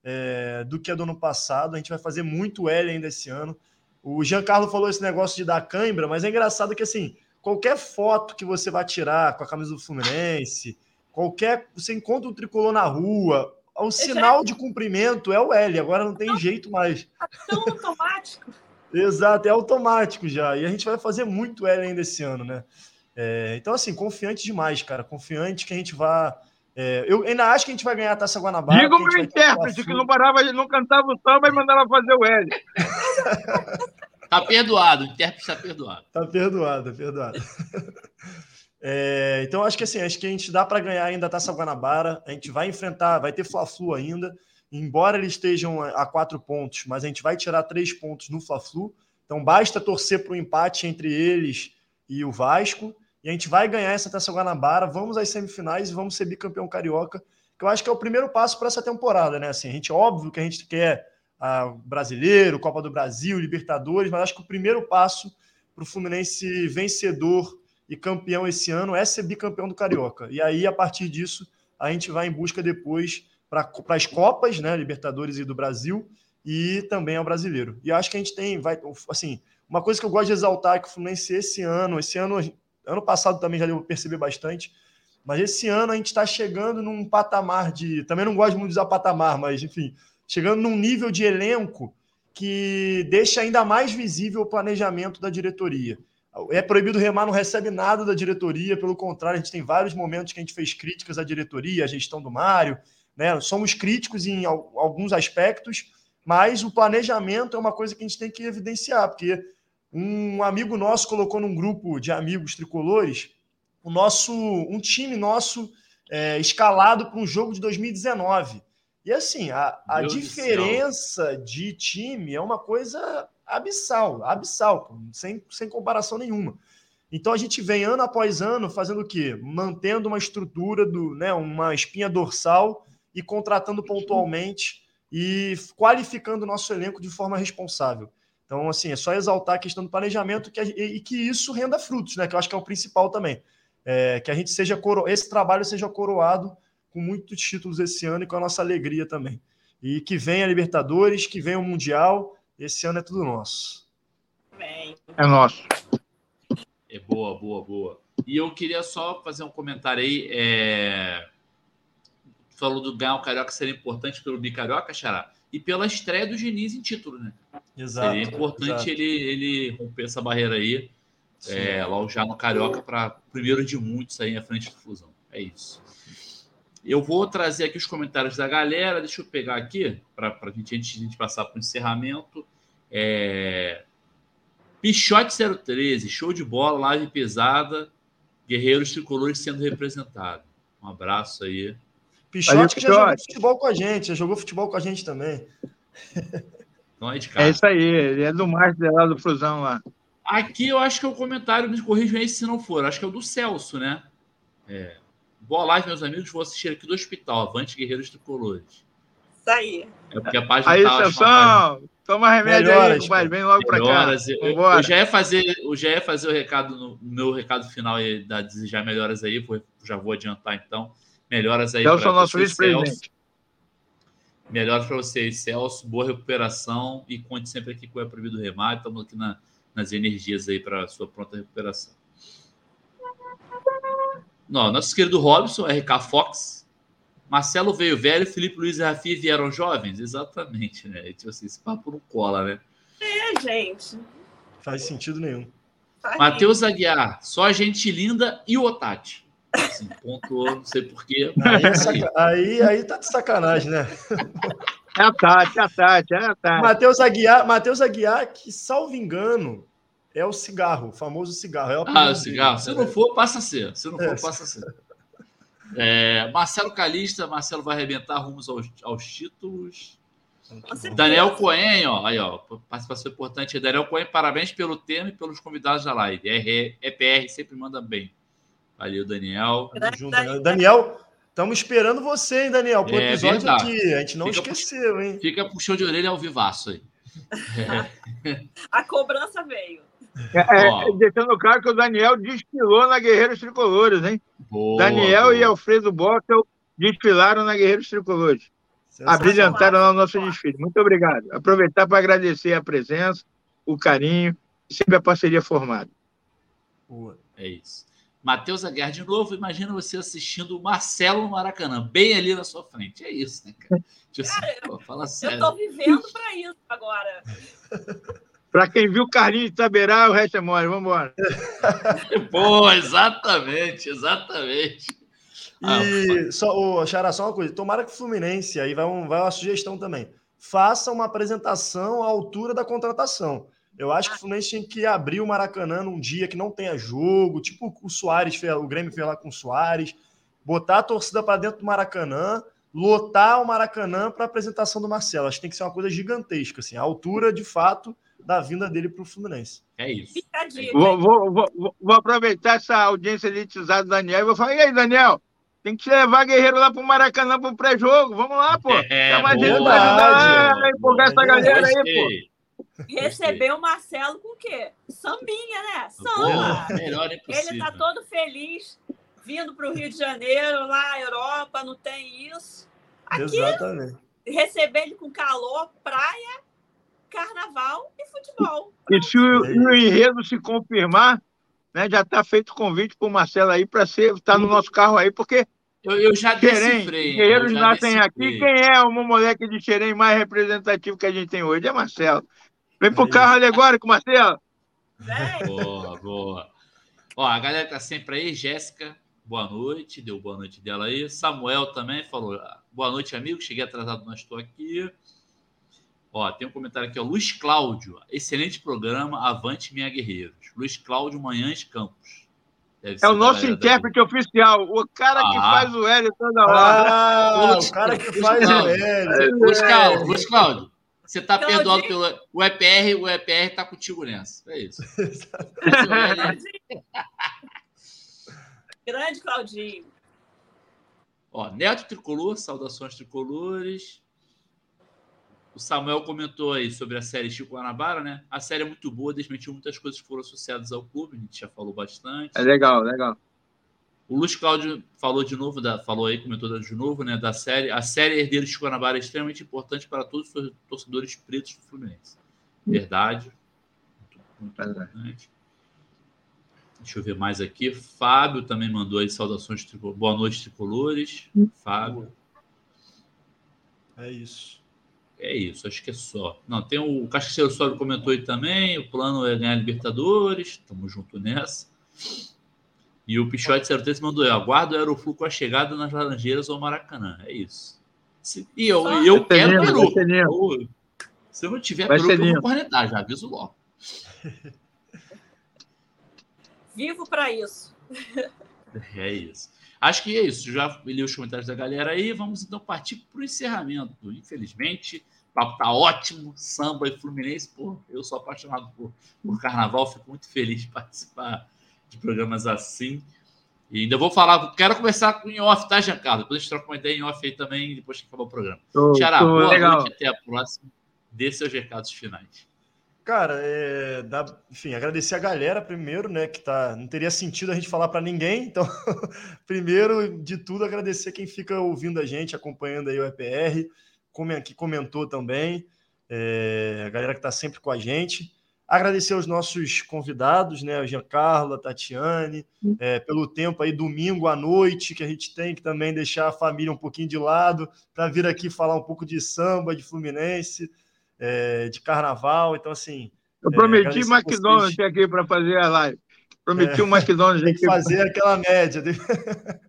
é, do que a do ano passado. A gente vai fazer muito L ainda esse ano. O Giancarlo falou esse negócio de dar cãibra, mas é engraçado que, assim, qualquer foto que você vai tirar com a camisa do Fluminense, qualquer. Você encontra um tricolor na rua, o sinal de cumprimento é o L, agora não tem não, jeito mais. Tá tão automático. (laughs) Exato, é automático já. E a gente vai fazer muito L ainda esse ano, né? É, então, assim, confiante demais, cara. Confiante que a gente vai. É, eu ainda acho que a gente vai ganhar a Taça Guanabara. Diga o meu intérprete que não parava, não cantava o samba e mandava fazer o L. tá perdoado, o intérprete está perdoado. Tá perdoado, tá perdoado. (laughs) É, então, acho que assim, acho que a gente dá para ganhar ainda a Taça Guanabara. A gente vai enfrentar, vai ter Fla-Flu ainda. embora eles estejam a quatro pontos, mas a gente vai tirar três pontos no Fla-Flu. Então basta torcer para o empate entre eles e o Vasco. E a gente vai ganhar essa Taça Guanabara, vamos às semifinais e vamos ser bicampeão carioca, que eu acho que é o primeiro passo para essa temporada, né? Assim, a gente, óbvio que a gente quer a ah, brasileiro, Copa do Brasil, Libertadores, mas acho que o primeiro passo para o Fluminense vencedor e campeão esse ano é ser bicampeão do Carioca. E aí, a partir disso, a gente vai em busca depois para as Copas, né? Libertadores e do Brasil, e também ao brasileiro. E acho que a gente tem, vai, assim, uma coisa que eu gosto de exaltar é que o Fluminense esse ano, esse ano Ano passado também já deu para perceber bastante. Mas esse ano a gente está chegando num patamar de. Também não gosto muito de usar patamar, mas enfim, chegando num nível de elenco que deixa ainda mais visível o planejamento da diretoria. É proibido remar, não recebe nada da diretoria, pelo contrário, a gente tem vários momentos que a gente fez críticas à diretoria, à gestão do Mário, né? Somos críticos em alguns aspectos, mas o planejamento é uma coisa que a gente tem que evidenciar, porque um amigo nosso colocou num grupo de amigos tricolores o nosso, um time nosso é, escalado para um jogo de 2019. E assim, a, a diferença de time é uma coisa abissal, abissal, sem, sem comparação nenhuma. Então a gente vem ano após ano fazendo o quê? Mantendo uma estrutura do, né, uma espinha dorsal e contratando pontualmente e qualificando o nosso elenco de forma responsável. Então, assim, é só exaltar a questão do planejamento que, e que isso renda frutos, né? Que eu acho que é o principal também. É, que a gente seja coro... esse trabalho seja coroado com muitos títulos esse ano e com a nossa alegria também. E que venha a Libertadores, que venha o Mundial. Esse ano é tudo nosso. É nosso. É boa, boa, boa. E eu queria só fazer um comentário aí. É... Falou do ganhar o Carioca ser importante pelo Bicarioca, Xará e pela estreia do Diniz em título, né? Exato. Seria importante exato. Ele, ele romper essa barreira aí, é, logo já no Carioca, para primeiro de muitos aí à frente do Fusão. É isso. Eu vou trazer aqui os comentários da galera. Deixa eu pegar aqui, para a gente, antes de a gente passar para o encerramento. É... Pichote 013, show de bola, live pesada, guerreiros tricolores sendo representados. Um abraço aí Pichote que já jogou futebol com a gente, já jogou futebol com a gente também. Não é de cara. É isso aí, ele é do Master lá do Fusão lá. Aqui eu acho que é o comentário, me corrija aí se não for, acho que é o do Celso, né? É. Boa live, meus amigos, vou assistir aqui do hospital, Avante Guerreiros Tricolores. Isso aí. É porque a página aí, tá, Celso, toma remédio Melhoras, aí, compadre, vem logo para cá. Eu, eu, já ia fazer, eu já ia fazer o recado, no meu recado final da desejar melhoras aí, já vou adiantar então. Melhoras aí. Celso é o nosso vice-presidente. Melhoras para vocês, Celso. Boa recuperação e conte sempre aqui com o É Proibido Remar. Estamos aqui na, nas energias aí para a sua pronta recuperação. Não, nosso querido Robson, RK Fox. Marcelo veio velho, Felipe Luiz e Rafi vieram jovens? Exatamente, né? Tipo assim, esse papo não cola, né? É, gente. Faz sentido nenhum. Matheus Aguiar, só gente linda e o Otati. Assim, pontuou, não sei porquê. Aí, é saca... aí, aí tá de sacanagem, né? É a Tati, é a Tati, é a Tati. Matheus Aguiar, Matheus Aguiar, que, salvo engano, é o cigarro, o famoso cigarro. É o ah, o cigarro. Se não for, passa a ser. Se não for, é. passa a ser. É, Marcelo Calista, Marcelo vai arrebentar rumos aos, aos títulos. Daniel Cohen, ó, aí, ó, participação importante. Daniel Cohen, parabéns pelo tema e pelos convidados da live. EPR sempre manda bem. Valeu, Daniel. Junto, Daniel. Daniel, estamos esperando você, hein, Daniel, pro é, episódio verdade. aqui. A gente não fica esqueceu, hein? Fica puxão de orelha ao vivaço aí. É. (laughs) A cobrança veio. É, é, deixando claro que o Daniel desfilou na Guerreiros Tricolores, hein? Boa, Daniel boa. e Alfredo Bockel desfilaram na Guerreiros Tricolores. Abrilhantaram lá o nosso desfile. Muito obrigado. Aproveitar para agradecer a presença, o carinho e sempre a parceria formada. Boa. É isso. Matheus Aguiar de novo, imagina você assistindo o Marcelo no Maracanã, bem ali na sua frente. É isso, né, cara? cara assim, pô, fala sério. Eu tô vivendo para isso agora. (laughs) Para quem viu Carlinhos de Taberá, o resto é mole. Vamos embora. (laughs) Pô, exatamente, exatamente. E ah, só, oh, Xará, só uma coisa. Tomara que o Fluminense, aí vai, um, vai uma sugestão também, faça uma apresentação à altura da contratação. Eu acho que o Fluminense tinha que abrir o Maracanã num dia que não tenha jogo, tipo o Soares, fez, o Grêmio fez lá com o Soares, botar a torcida para dentro do Maracanã, lotar o Maracanã para a apresentação do Marcelo. Acho que tem que ser uma coisa gigantesca, assim, a altura, de fato, da vinda dele para o Fluminense. É isso. Vou, vou, vou, vou, aproveitar essa audiência elitizada do Daniel e vou falar, e aí, Daniel, tem que levar Guerreiro lá para o Maracanã para o pré-jogo. Vamos lá, pô. É, Chama a gente para ajudar, empolgar essa galera aí, pô. Recebeu o Marcelo com o quê? Sambinha, né? Samba. melhor Ele tá todo feliz vindo para o Rio de Janeiro, lá Europa, não tem isso. Aqui, Exatamente. receber ele com calor, praia, carnaval e futebol. E se o, o enredo se confirmar, né, já está feito o convite para o Marcelo aí para estar tá no nosso carro aí, porque eu, eu já decifrei. Guerreiros nascem aqui. Quem é o moleque de Xerém mais representativo que a gente tem hoje? É Marcelo. Vem pro carro alegórico, Marcelo. Boa, boa. Ó, a galera que tá sempre aí, Jéssica, boa noite, deu boa noite dela aí. Samuel também falou, boa noite, amigo, cheguei atrasado, mas estou aqui. Ó, tem um comentário aqui, ó, Luiz Cláudio, excelente programa, avante minha guerreiros. Luiz Cláudio Manhães Campos. é o nosso intérprete oficial, o cara ah. que faz o L toda hora. Ah, o cara que faz o L. Luiz Cláudio, Luiz Cláudio, você está perdoado pelo o EPR, o EPR está contigo nessa. É isso. (laughs) Grande Claudinho. Ó, Neto Tricolor, saudações tricolores. O Samuel comentou aí sobre a série Chico Guanabara, né? A série é muito boa, desmentiu muitas coisas que foram associadas ao clube, a gente já falou bastante. É legal, legal. O Luiz Cláudio falou de novo, da, falou aí, comentou de novo, né, da série. A série Herdeiros de Guanabara é extremamente importante para todos os torcedores pretos do Fluminense. Verdade. Muito, muito importante. Deixa eu ver mais aqui. Fábio também mandou aí saudações. Boa noite, tricolores. Fábio. É isso. É isso, acho que é só. Não, tem o, o Cascaceiro Sóbrio comentou aí também. O plano é ganhar Libertadores. Estamos junto nessa. E o Pichote 03 mandou aí. Aguardo o Aeroflu com a chegada nas Laranjeiras ao Maracanã. É isso. Se, e eu, eu quero peru. Se eu não tiver peru, eu vou cornetar, já aviso logo. (laughs) Vivo para isso. É isso. Acho que é isso. Já li os comentários da galera aí. Vamos então partir para o encerramento. Infelizmente, o papo tá ótimo. Samba e Fluminense. Pô, eu sou apaixonado por, por carnaval. Fico muito feliz de participar de programas assim. E ainda vou falar, quero conversar com o off, tá, Giancarlo? Depois a gente troca uma ideia em off aí também, depois que acabar o programa. Tiara, boa legal. noite, até a próxima. Dê seus recados finais. Cara, é, dá, enfim, agradecer a galera primeiro, né, que tá, não teria sentido a gente falar para ninguém, então, (laughs) primeiro de tudo, agradecer quem fica ouvindo a gente, acompanhando aí o EPR, que comentou também, é, a galera que está sempre com a gente. Agradecer aos nossos convidados, né, o Giancarlo, a Tatiane, é, pelo tempo aí, domingo à noite, que a gente tem que também deixar a família um pouquinho de lado, para vir aqui falar um pouco de samba, de Fluminense, é, de carnaval. Então, assim. Eu prometi é, McDonald's vocês. aqui para fazer a live. Prometi é, um McDonald's tem que fazer aquela média. (laughs)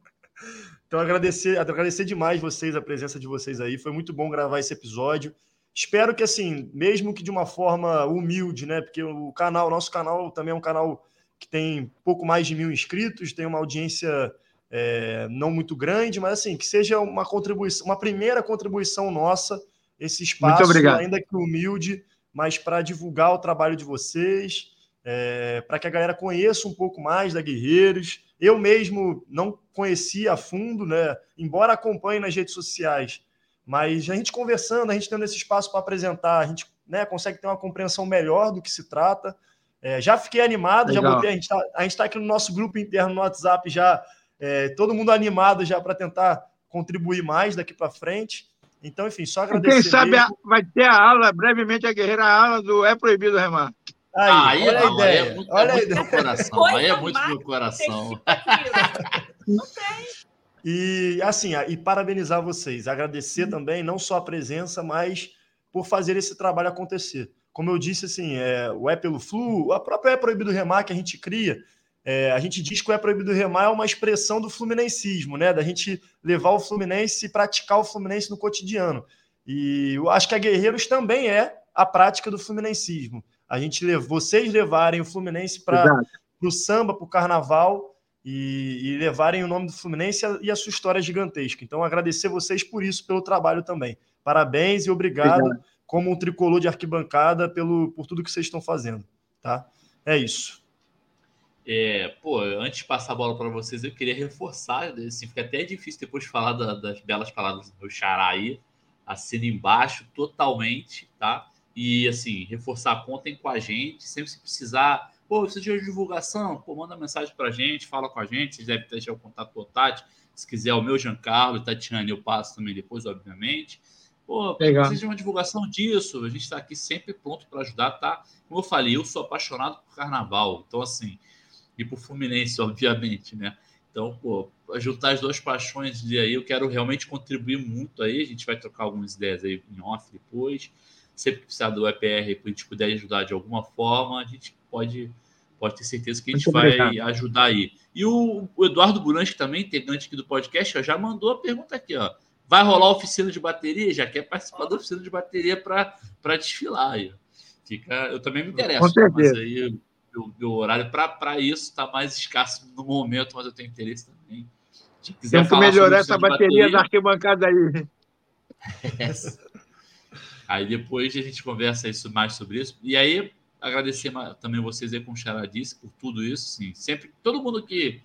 então, agradecer, agradecer demais vocês, a presença de vocês aí. Foi muito bom gravar esse episódio. Espero que, assim, mesmo que de uma forma humilde, né? Porque o canal, o nosso canal também é um canal que tem pouco mais de mil inscritos, tem uma audiência é, não muito grande, mas assim, que seja uma contribuição, uma primeira contribuição nossa esse espaço, ainda que humilde, mas para divulgar o trabalho de vocês, é, para que a galera conheça um pouco mais da Guerreiros. Eu mesmo não conhecia a fundo, né? Embora acompanhe nas redes sociais, mas a gente conversando, a gente tendo esse espaço para apresentar, a gente né, consegue ter uma compreensão melhor do que se trata. É, já fiquei animado, Legal. já botei, a gente está tá aqui no nosso grupo interno no WhatsApp já, é, todo mundo animado já para tentar contribuir mais daqui para frente. Então, enfim, só agradecer. Quem sabe a, vai ter a aula, brevemente, a guerreira, a aula do É Proibido Remar. Aí, ah, aí, olha não, a ideia. Aí é muito, olha é muito meu coração. Aí é muito meu coração. (laughs) Não tem. E assim, e parabenizar vocês, agradecer hum. também não só a presença, mas por fazer esse trabalho acontecer. Como eu disse, assim, é, o É pelo Flu, a própria É Proibido Remar que a gente cria, é, a gente diz que o É Proibido Remar é uma expressão do fluminensismo, né? Da gente levar o Fluminense e praticar o Fluminense no cotidiano. E eu acho que a Guerreiros também é a prática do fluminensismo. A gente vocês levarem o Fluminense para o samba, para o carnaval, e, e, levarem o nome do Fluminense e a sua história gigantesca. Então, agradecer vocês por isso, pelo trabalho também. Parabéns e obrigado, obrigado. como um tricolor de arquibancada, pelo, por tudo que vocês estão fazendo. Tá? É isso. É, pô, antes de passar a bola para vocês, eu queria reforçar, assim, fica até difícil depois de falar da, das belas palavras do meu xará aí, assina embaixo totalmente, tá? E, assim, reforçar, contem com a gente, sempre se precisar, pô, precisa de divulgação, pô, manda mensagem para a gente, fala com a gente, vocês devem deixar o contato com o Tati, se quiser o meu Giancarlo e Tatiane, eu passo também depois, obviamente. Pô, Legal. precisa de uma divulgação disso, a gente está aqui sempre pronto para ajudar, tá? Como eu falei, eu sou apaixonado por carnaval, então, assim, e por Fluminense, (laughs) obviamente, né? Então, pô, juntar as duas paixões e aí eu quero realmente contribuir muito aí. A gente vai trocar algumas ideias aí em off depois. Sempre que precisar do EPR, a gente puder ajudar de alguma forma, a gente pode, pode ter certeza que a gente muito vai obrigado. ajudar aí. E o, o Eduardo Buranski, também, integrante aqui do podcast, ó, já mandou a pergunta aqui, ó. Vai rolar oficina de bateria? Já quer participar da oficina de bateria para desfilar aí. Fica, eu também me interesso, mas aí meu, meu horário para isso está mais escasso no momento, mas eu tenho interesse também. Se quiser Tem que melhorar essa bateria, bateria da arquibancada aí. É. (laughs) Aí depois a gente conversa isso, mais sobre isso. E aí, agradecer também vocês aí com o Charadice por tudo isso. Sim. Sempre, todo mundo que,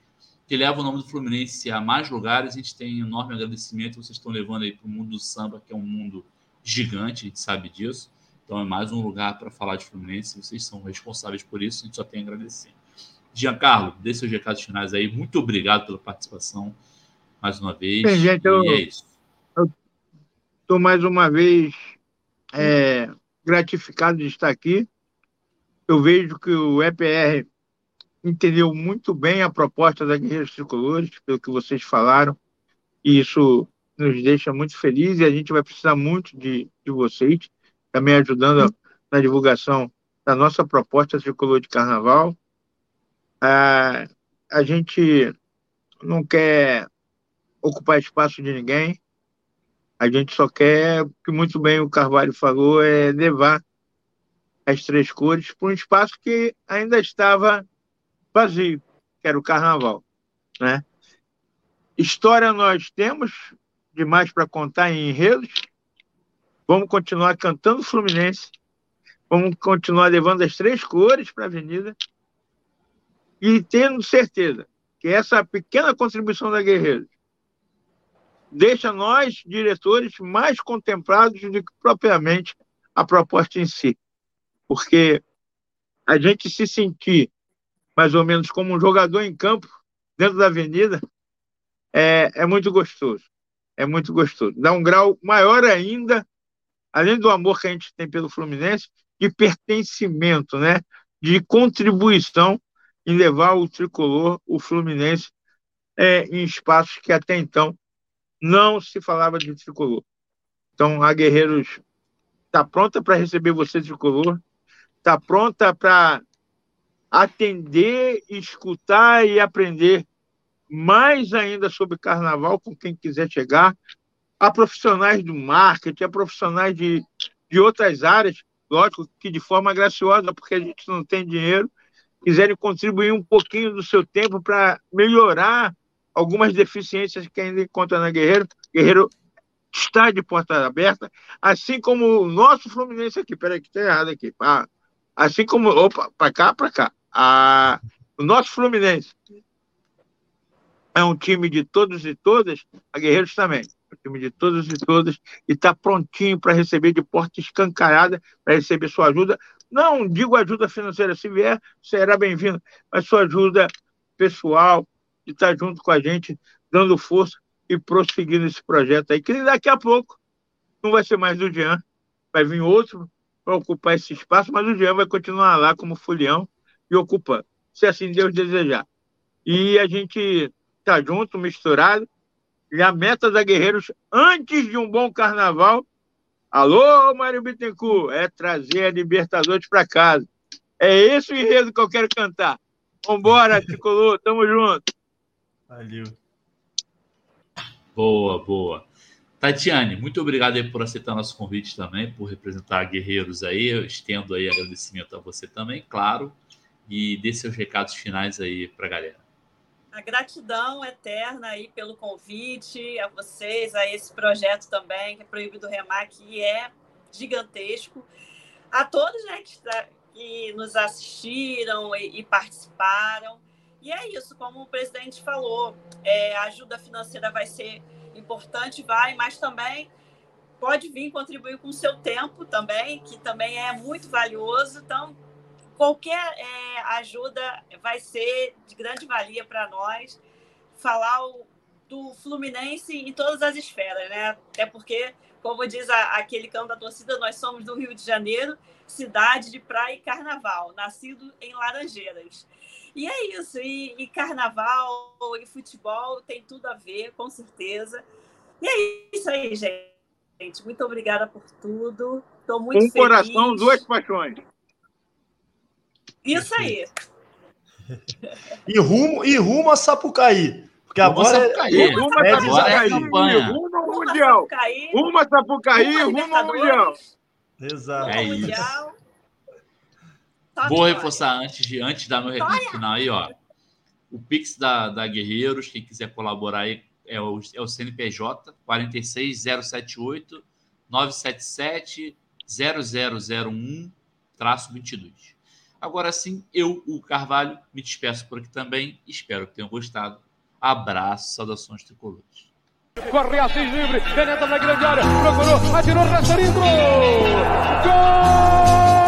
que leva o nome do Fluminense a mais lugares, a gente tem enorme agradecimento. Vocês estão levando aí para o mundo do samba, que é um mundo gigante, a gente sabe disso. Então é mais um lugar para falar de Fluminense. Vocês são responsáveis por isso, a gente só tem a agradecer. Giancarlo, dê seus recados finais aí. Muito obrigado pela participação mais uma vez. Bem, gente, eu, é. Estou mais uma vez é, gratificado de estar aqui. Eu vejo que o EPR entendeu muito bem a proposta da Guerreiros Tricolores, pelo que vocês falaram, e isso nos deixa muito felizes e a gente vai precisar muito de, de vocês também ajudando na divulgação da nossa proposta tricolor de carnaval. A, a gente não quer ocupar espaço de ninguém, a gente só quer, que muito bem o Carvalho falou, é levar as três cores para um espaço que ainda estava vazio, que era o carnaval. Né? História nós temos demais para contar em enredos, Vamos continuar cantando Fluminense. Vamos continuar levando as três cores para a Avenida. E tendo certeza que essa pequena contribuição da Guerreiros deixa nós, diretores, mais contemplados do que propriamente a proposta em si. Porque a gente se sentir mais ou menos como um jogador em campo dentro da avenida é, é muito gostoso. É muito gostoso. Dá um grau maior ainda além do amor que a gente tem pelo Fluminense, de pertencimento, né? de contribuição em levar o tricolor, o Fluminense, é, em espaços que até então não se falava de tricolor. Então, a Guerreiros está pronta para receber você, tricolor, está pronta para atender, escutar e aprender mais ainda sobre carnaval com quem quiser chegar, a profissionais do marketing, a profissionais de, de outras áreas, lógico que de forma graciosa, porque a gente não tem dinheiro, quiserem contribuir um pouquinho do seu tempo para melhorar algumas deficiências que ainda encontra na Guerreiro. Guerreiro está de porta aberta, assim como o nosso Fluminense aqui. Peraí, que está errado aqui. Ah, assim como. Opa, para cá, para cá. Ah, o nosso Fluminense é um time de todos e todas, a Guerreiros também time de todos e todas, e está prontinho para receber de porta escancarada, para receber sua ajuda. Não digo ajuda financeira, se vier, será bem-vindo, mas sua ajuda pessoal, de estar tá junto com a gente, dando força e prosseguindo esse projeto aí, que daqui a pouco não vai ser mais do Jean, vai vir outro para ocupar esse espaço, mas o Jean vai continuar lá como folião e ocupando, se assim Deus desejar. E a gente está junto, misturado, e a meta da Guerreiros, antes de um bom carnaval, alô, Mário Bittencourt, é trazer a Libertadores para casa. É esse o enredo que eu quero cantar. Vambora, (laughs) Tricolor, tamo junto. Valeu. Boa, boa. Tatiane, muito obrigado por aceitar nosso convite também, por representar Guerreiros aí. Eu estendo aí agradecimento a você também, claro. E dê seus recados finais aí para a galera. a gratidão eterna aí pelo convite, a vocês, a esse projeto também, que é Proibido Remar, que é gigantesco. A todos né, que, que nos assistiram e, e, participaram. E é isso, como o presidente falou, é, a ajuda financeira vai ser importante, vai, mas também pode vir contribuir com o seu tempo também, que também é muito valioso. Então, qualquer é, ajuda vai ser de grande valia para nós. Falar o, do Fluminense em todas as esferas, né? Até porque, como diz a, aquele canto da torcida, nós somos do Rio de Janeiro, cidade de praia e carnaval, nascido em Laranjeiras. E é isso, e, e carnaval e futebol tem tudo a ver, com certeza. E é isso aí, gente. Muito obrigada por tudo. Estou muito um feliz. Um coração, duas paixões. Isso aí. (laughs) E rumo, e rumo a Sapucaí. Porque agora, Sapucaí. É, rumo a Sapucaí. Rumo ao Mundial. Rumo a Sapucaí, rumo ao Mundial. Exato. É isso. Vou reforçar antes, de, antes da meu recado final aí, ó. O Pix da, da Guerreiros, quem quiser colaborar aí, é o, é o CNPJ 46078 977 0001 22. Agora sim, eu, o Carvalho, me despeço por aqui também. Espero que tenham gostado. Abraço, saudações tricolores. Corre Assis livre, penetra na grande área, procurou, atirou, gol! Gol!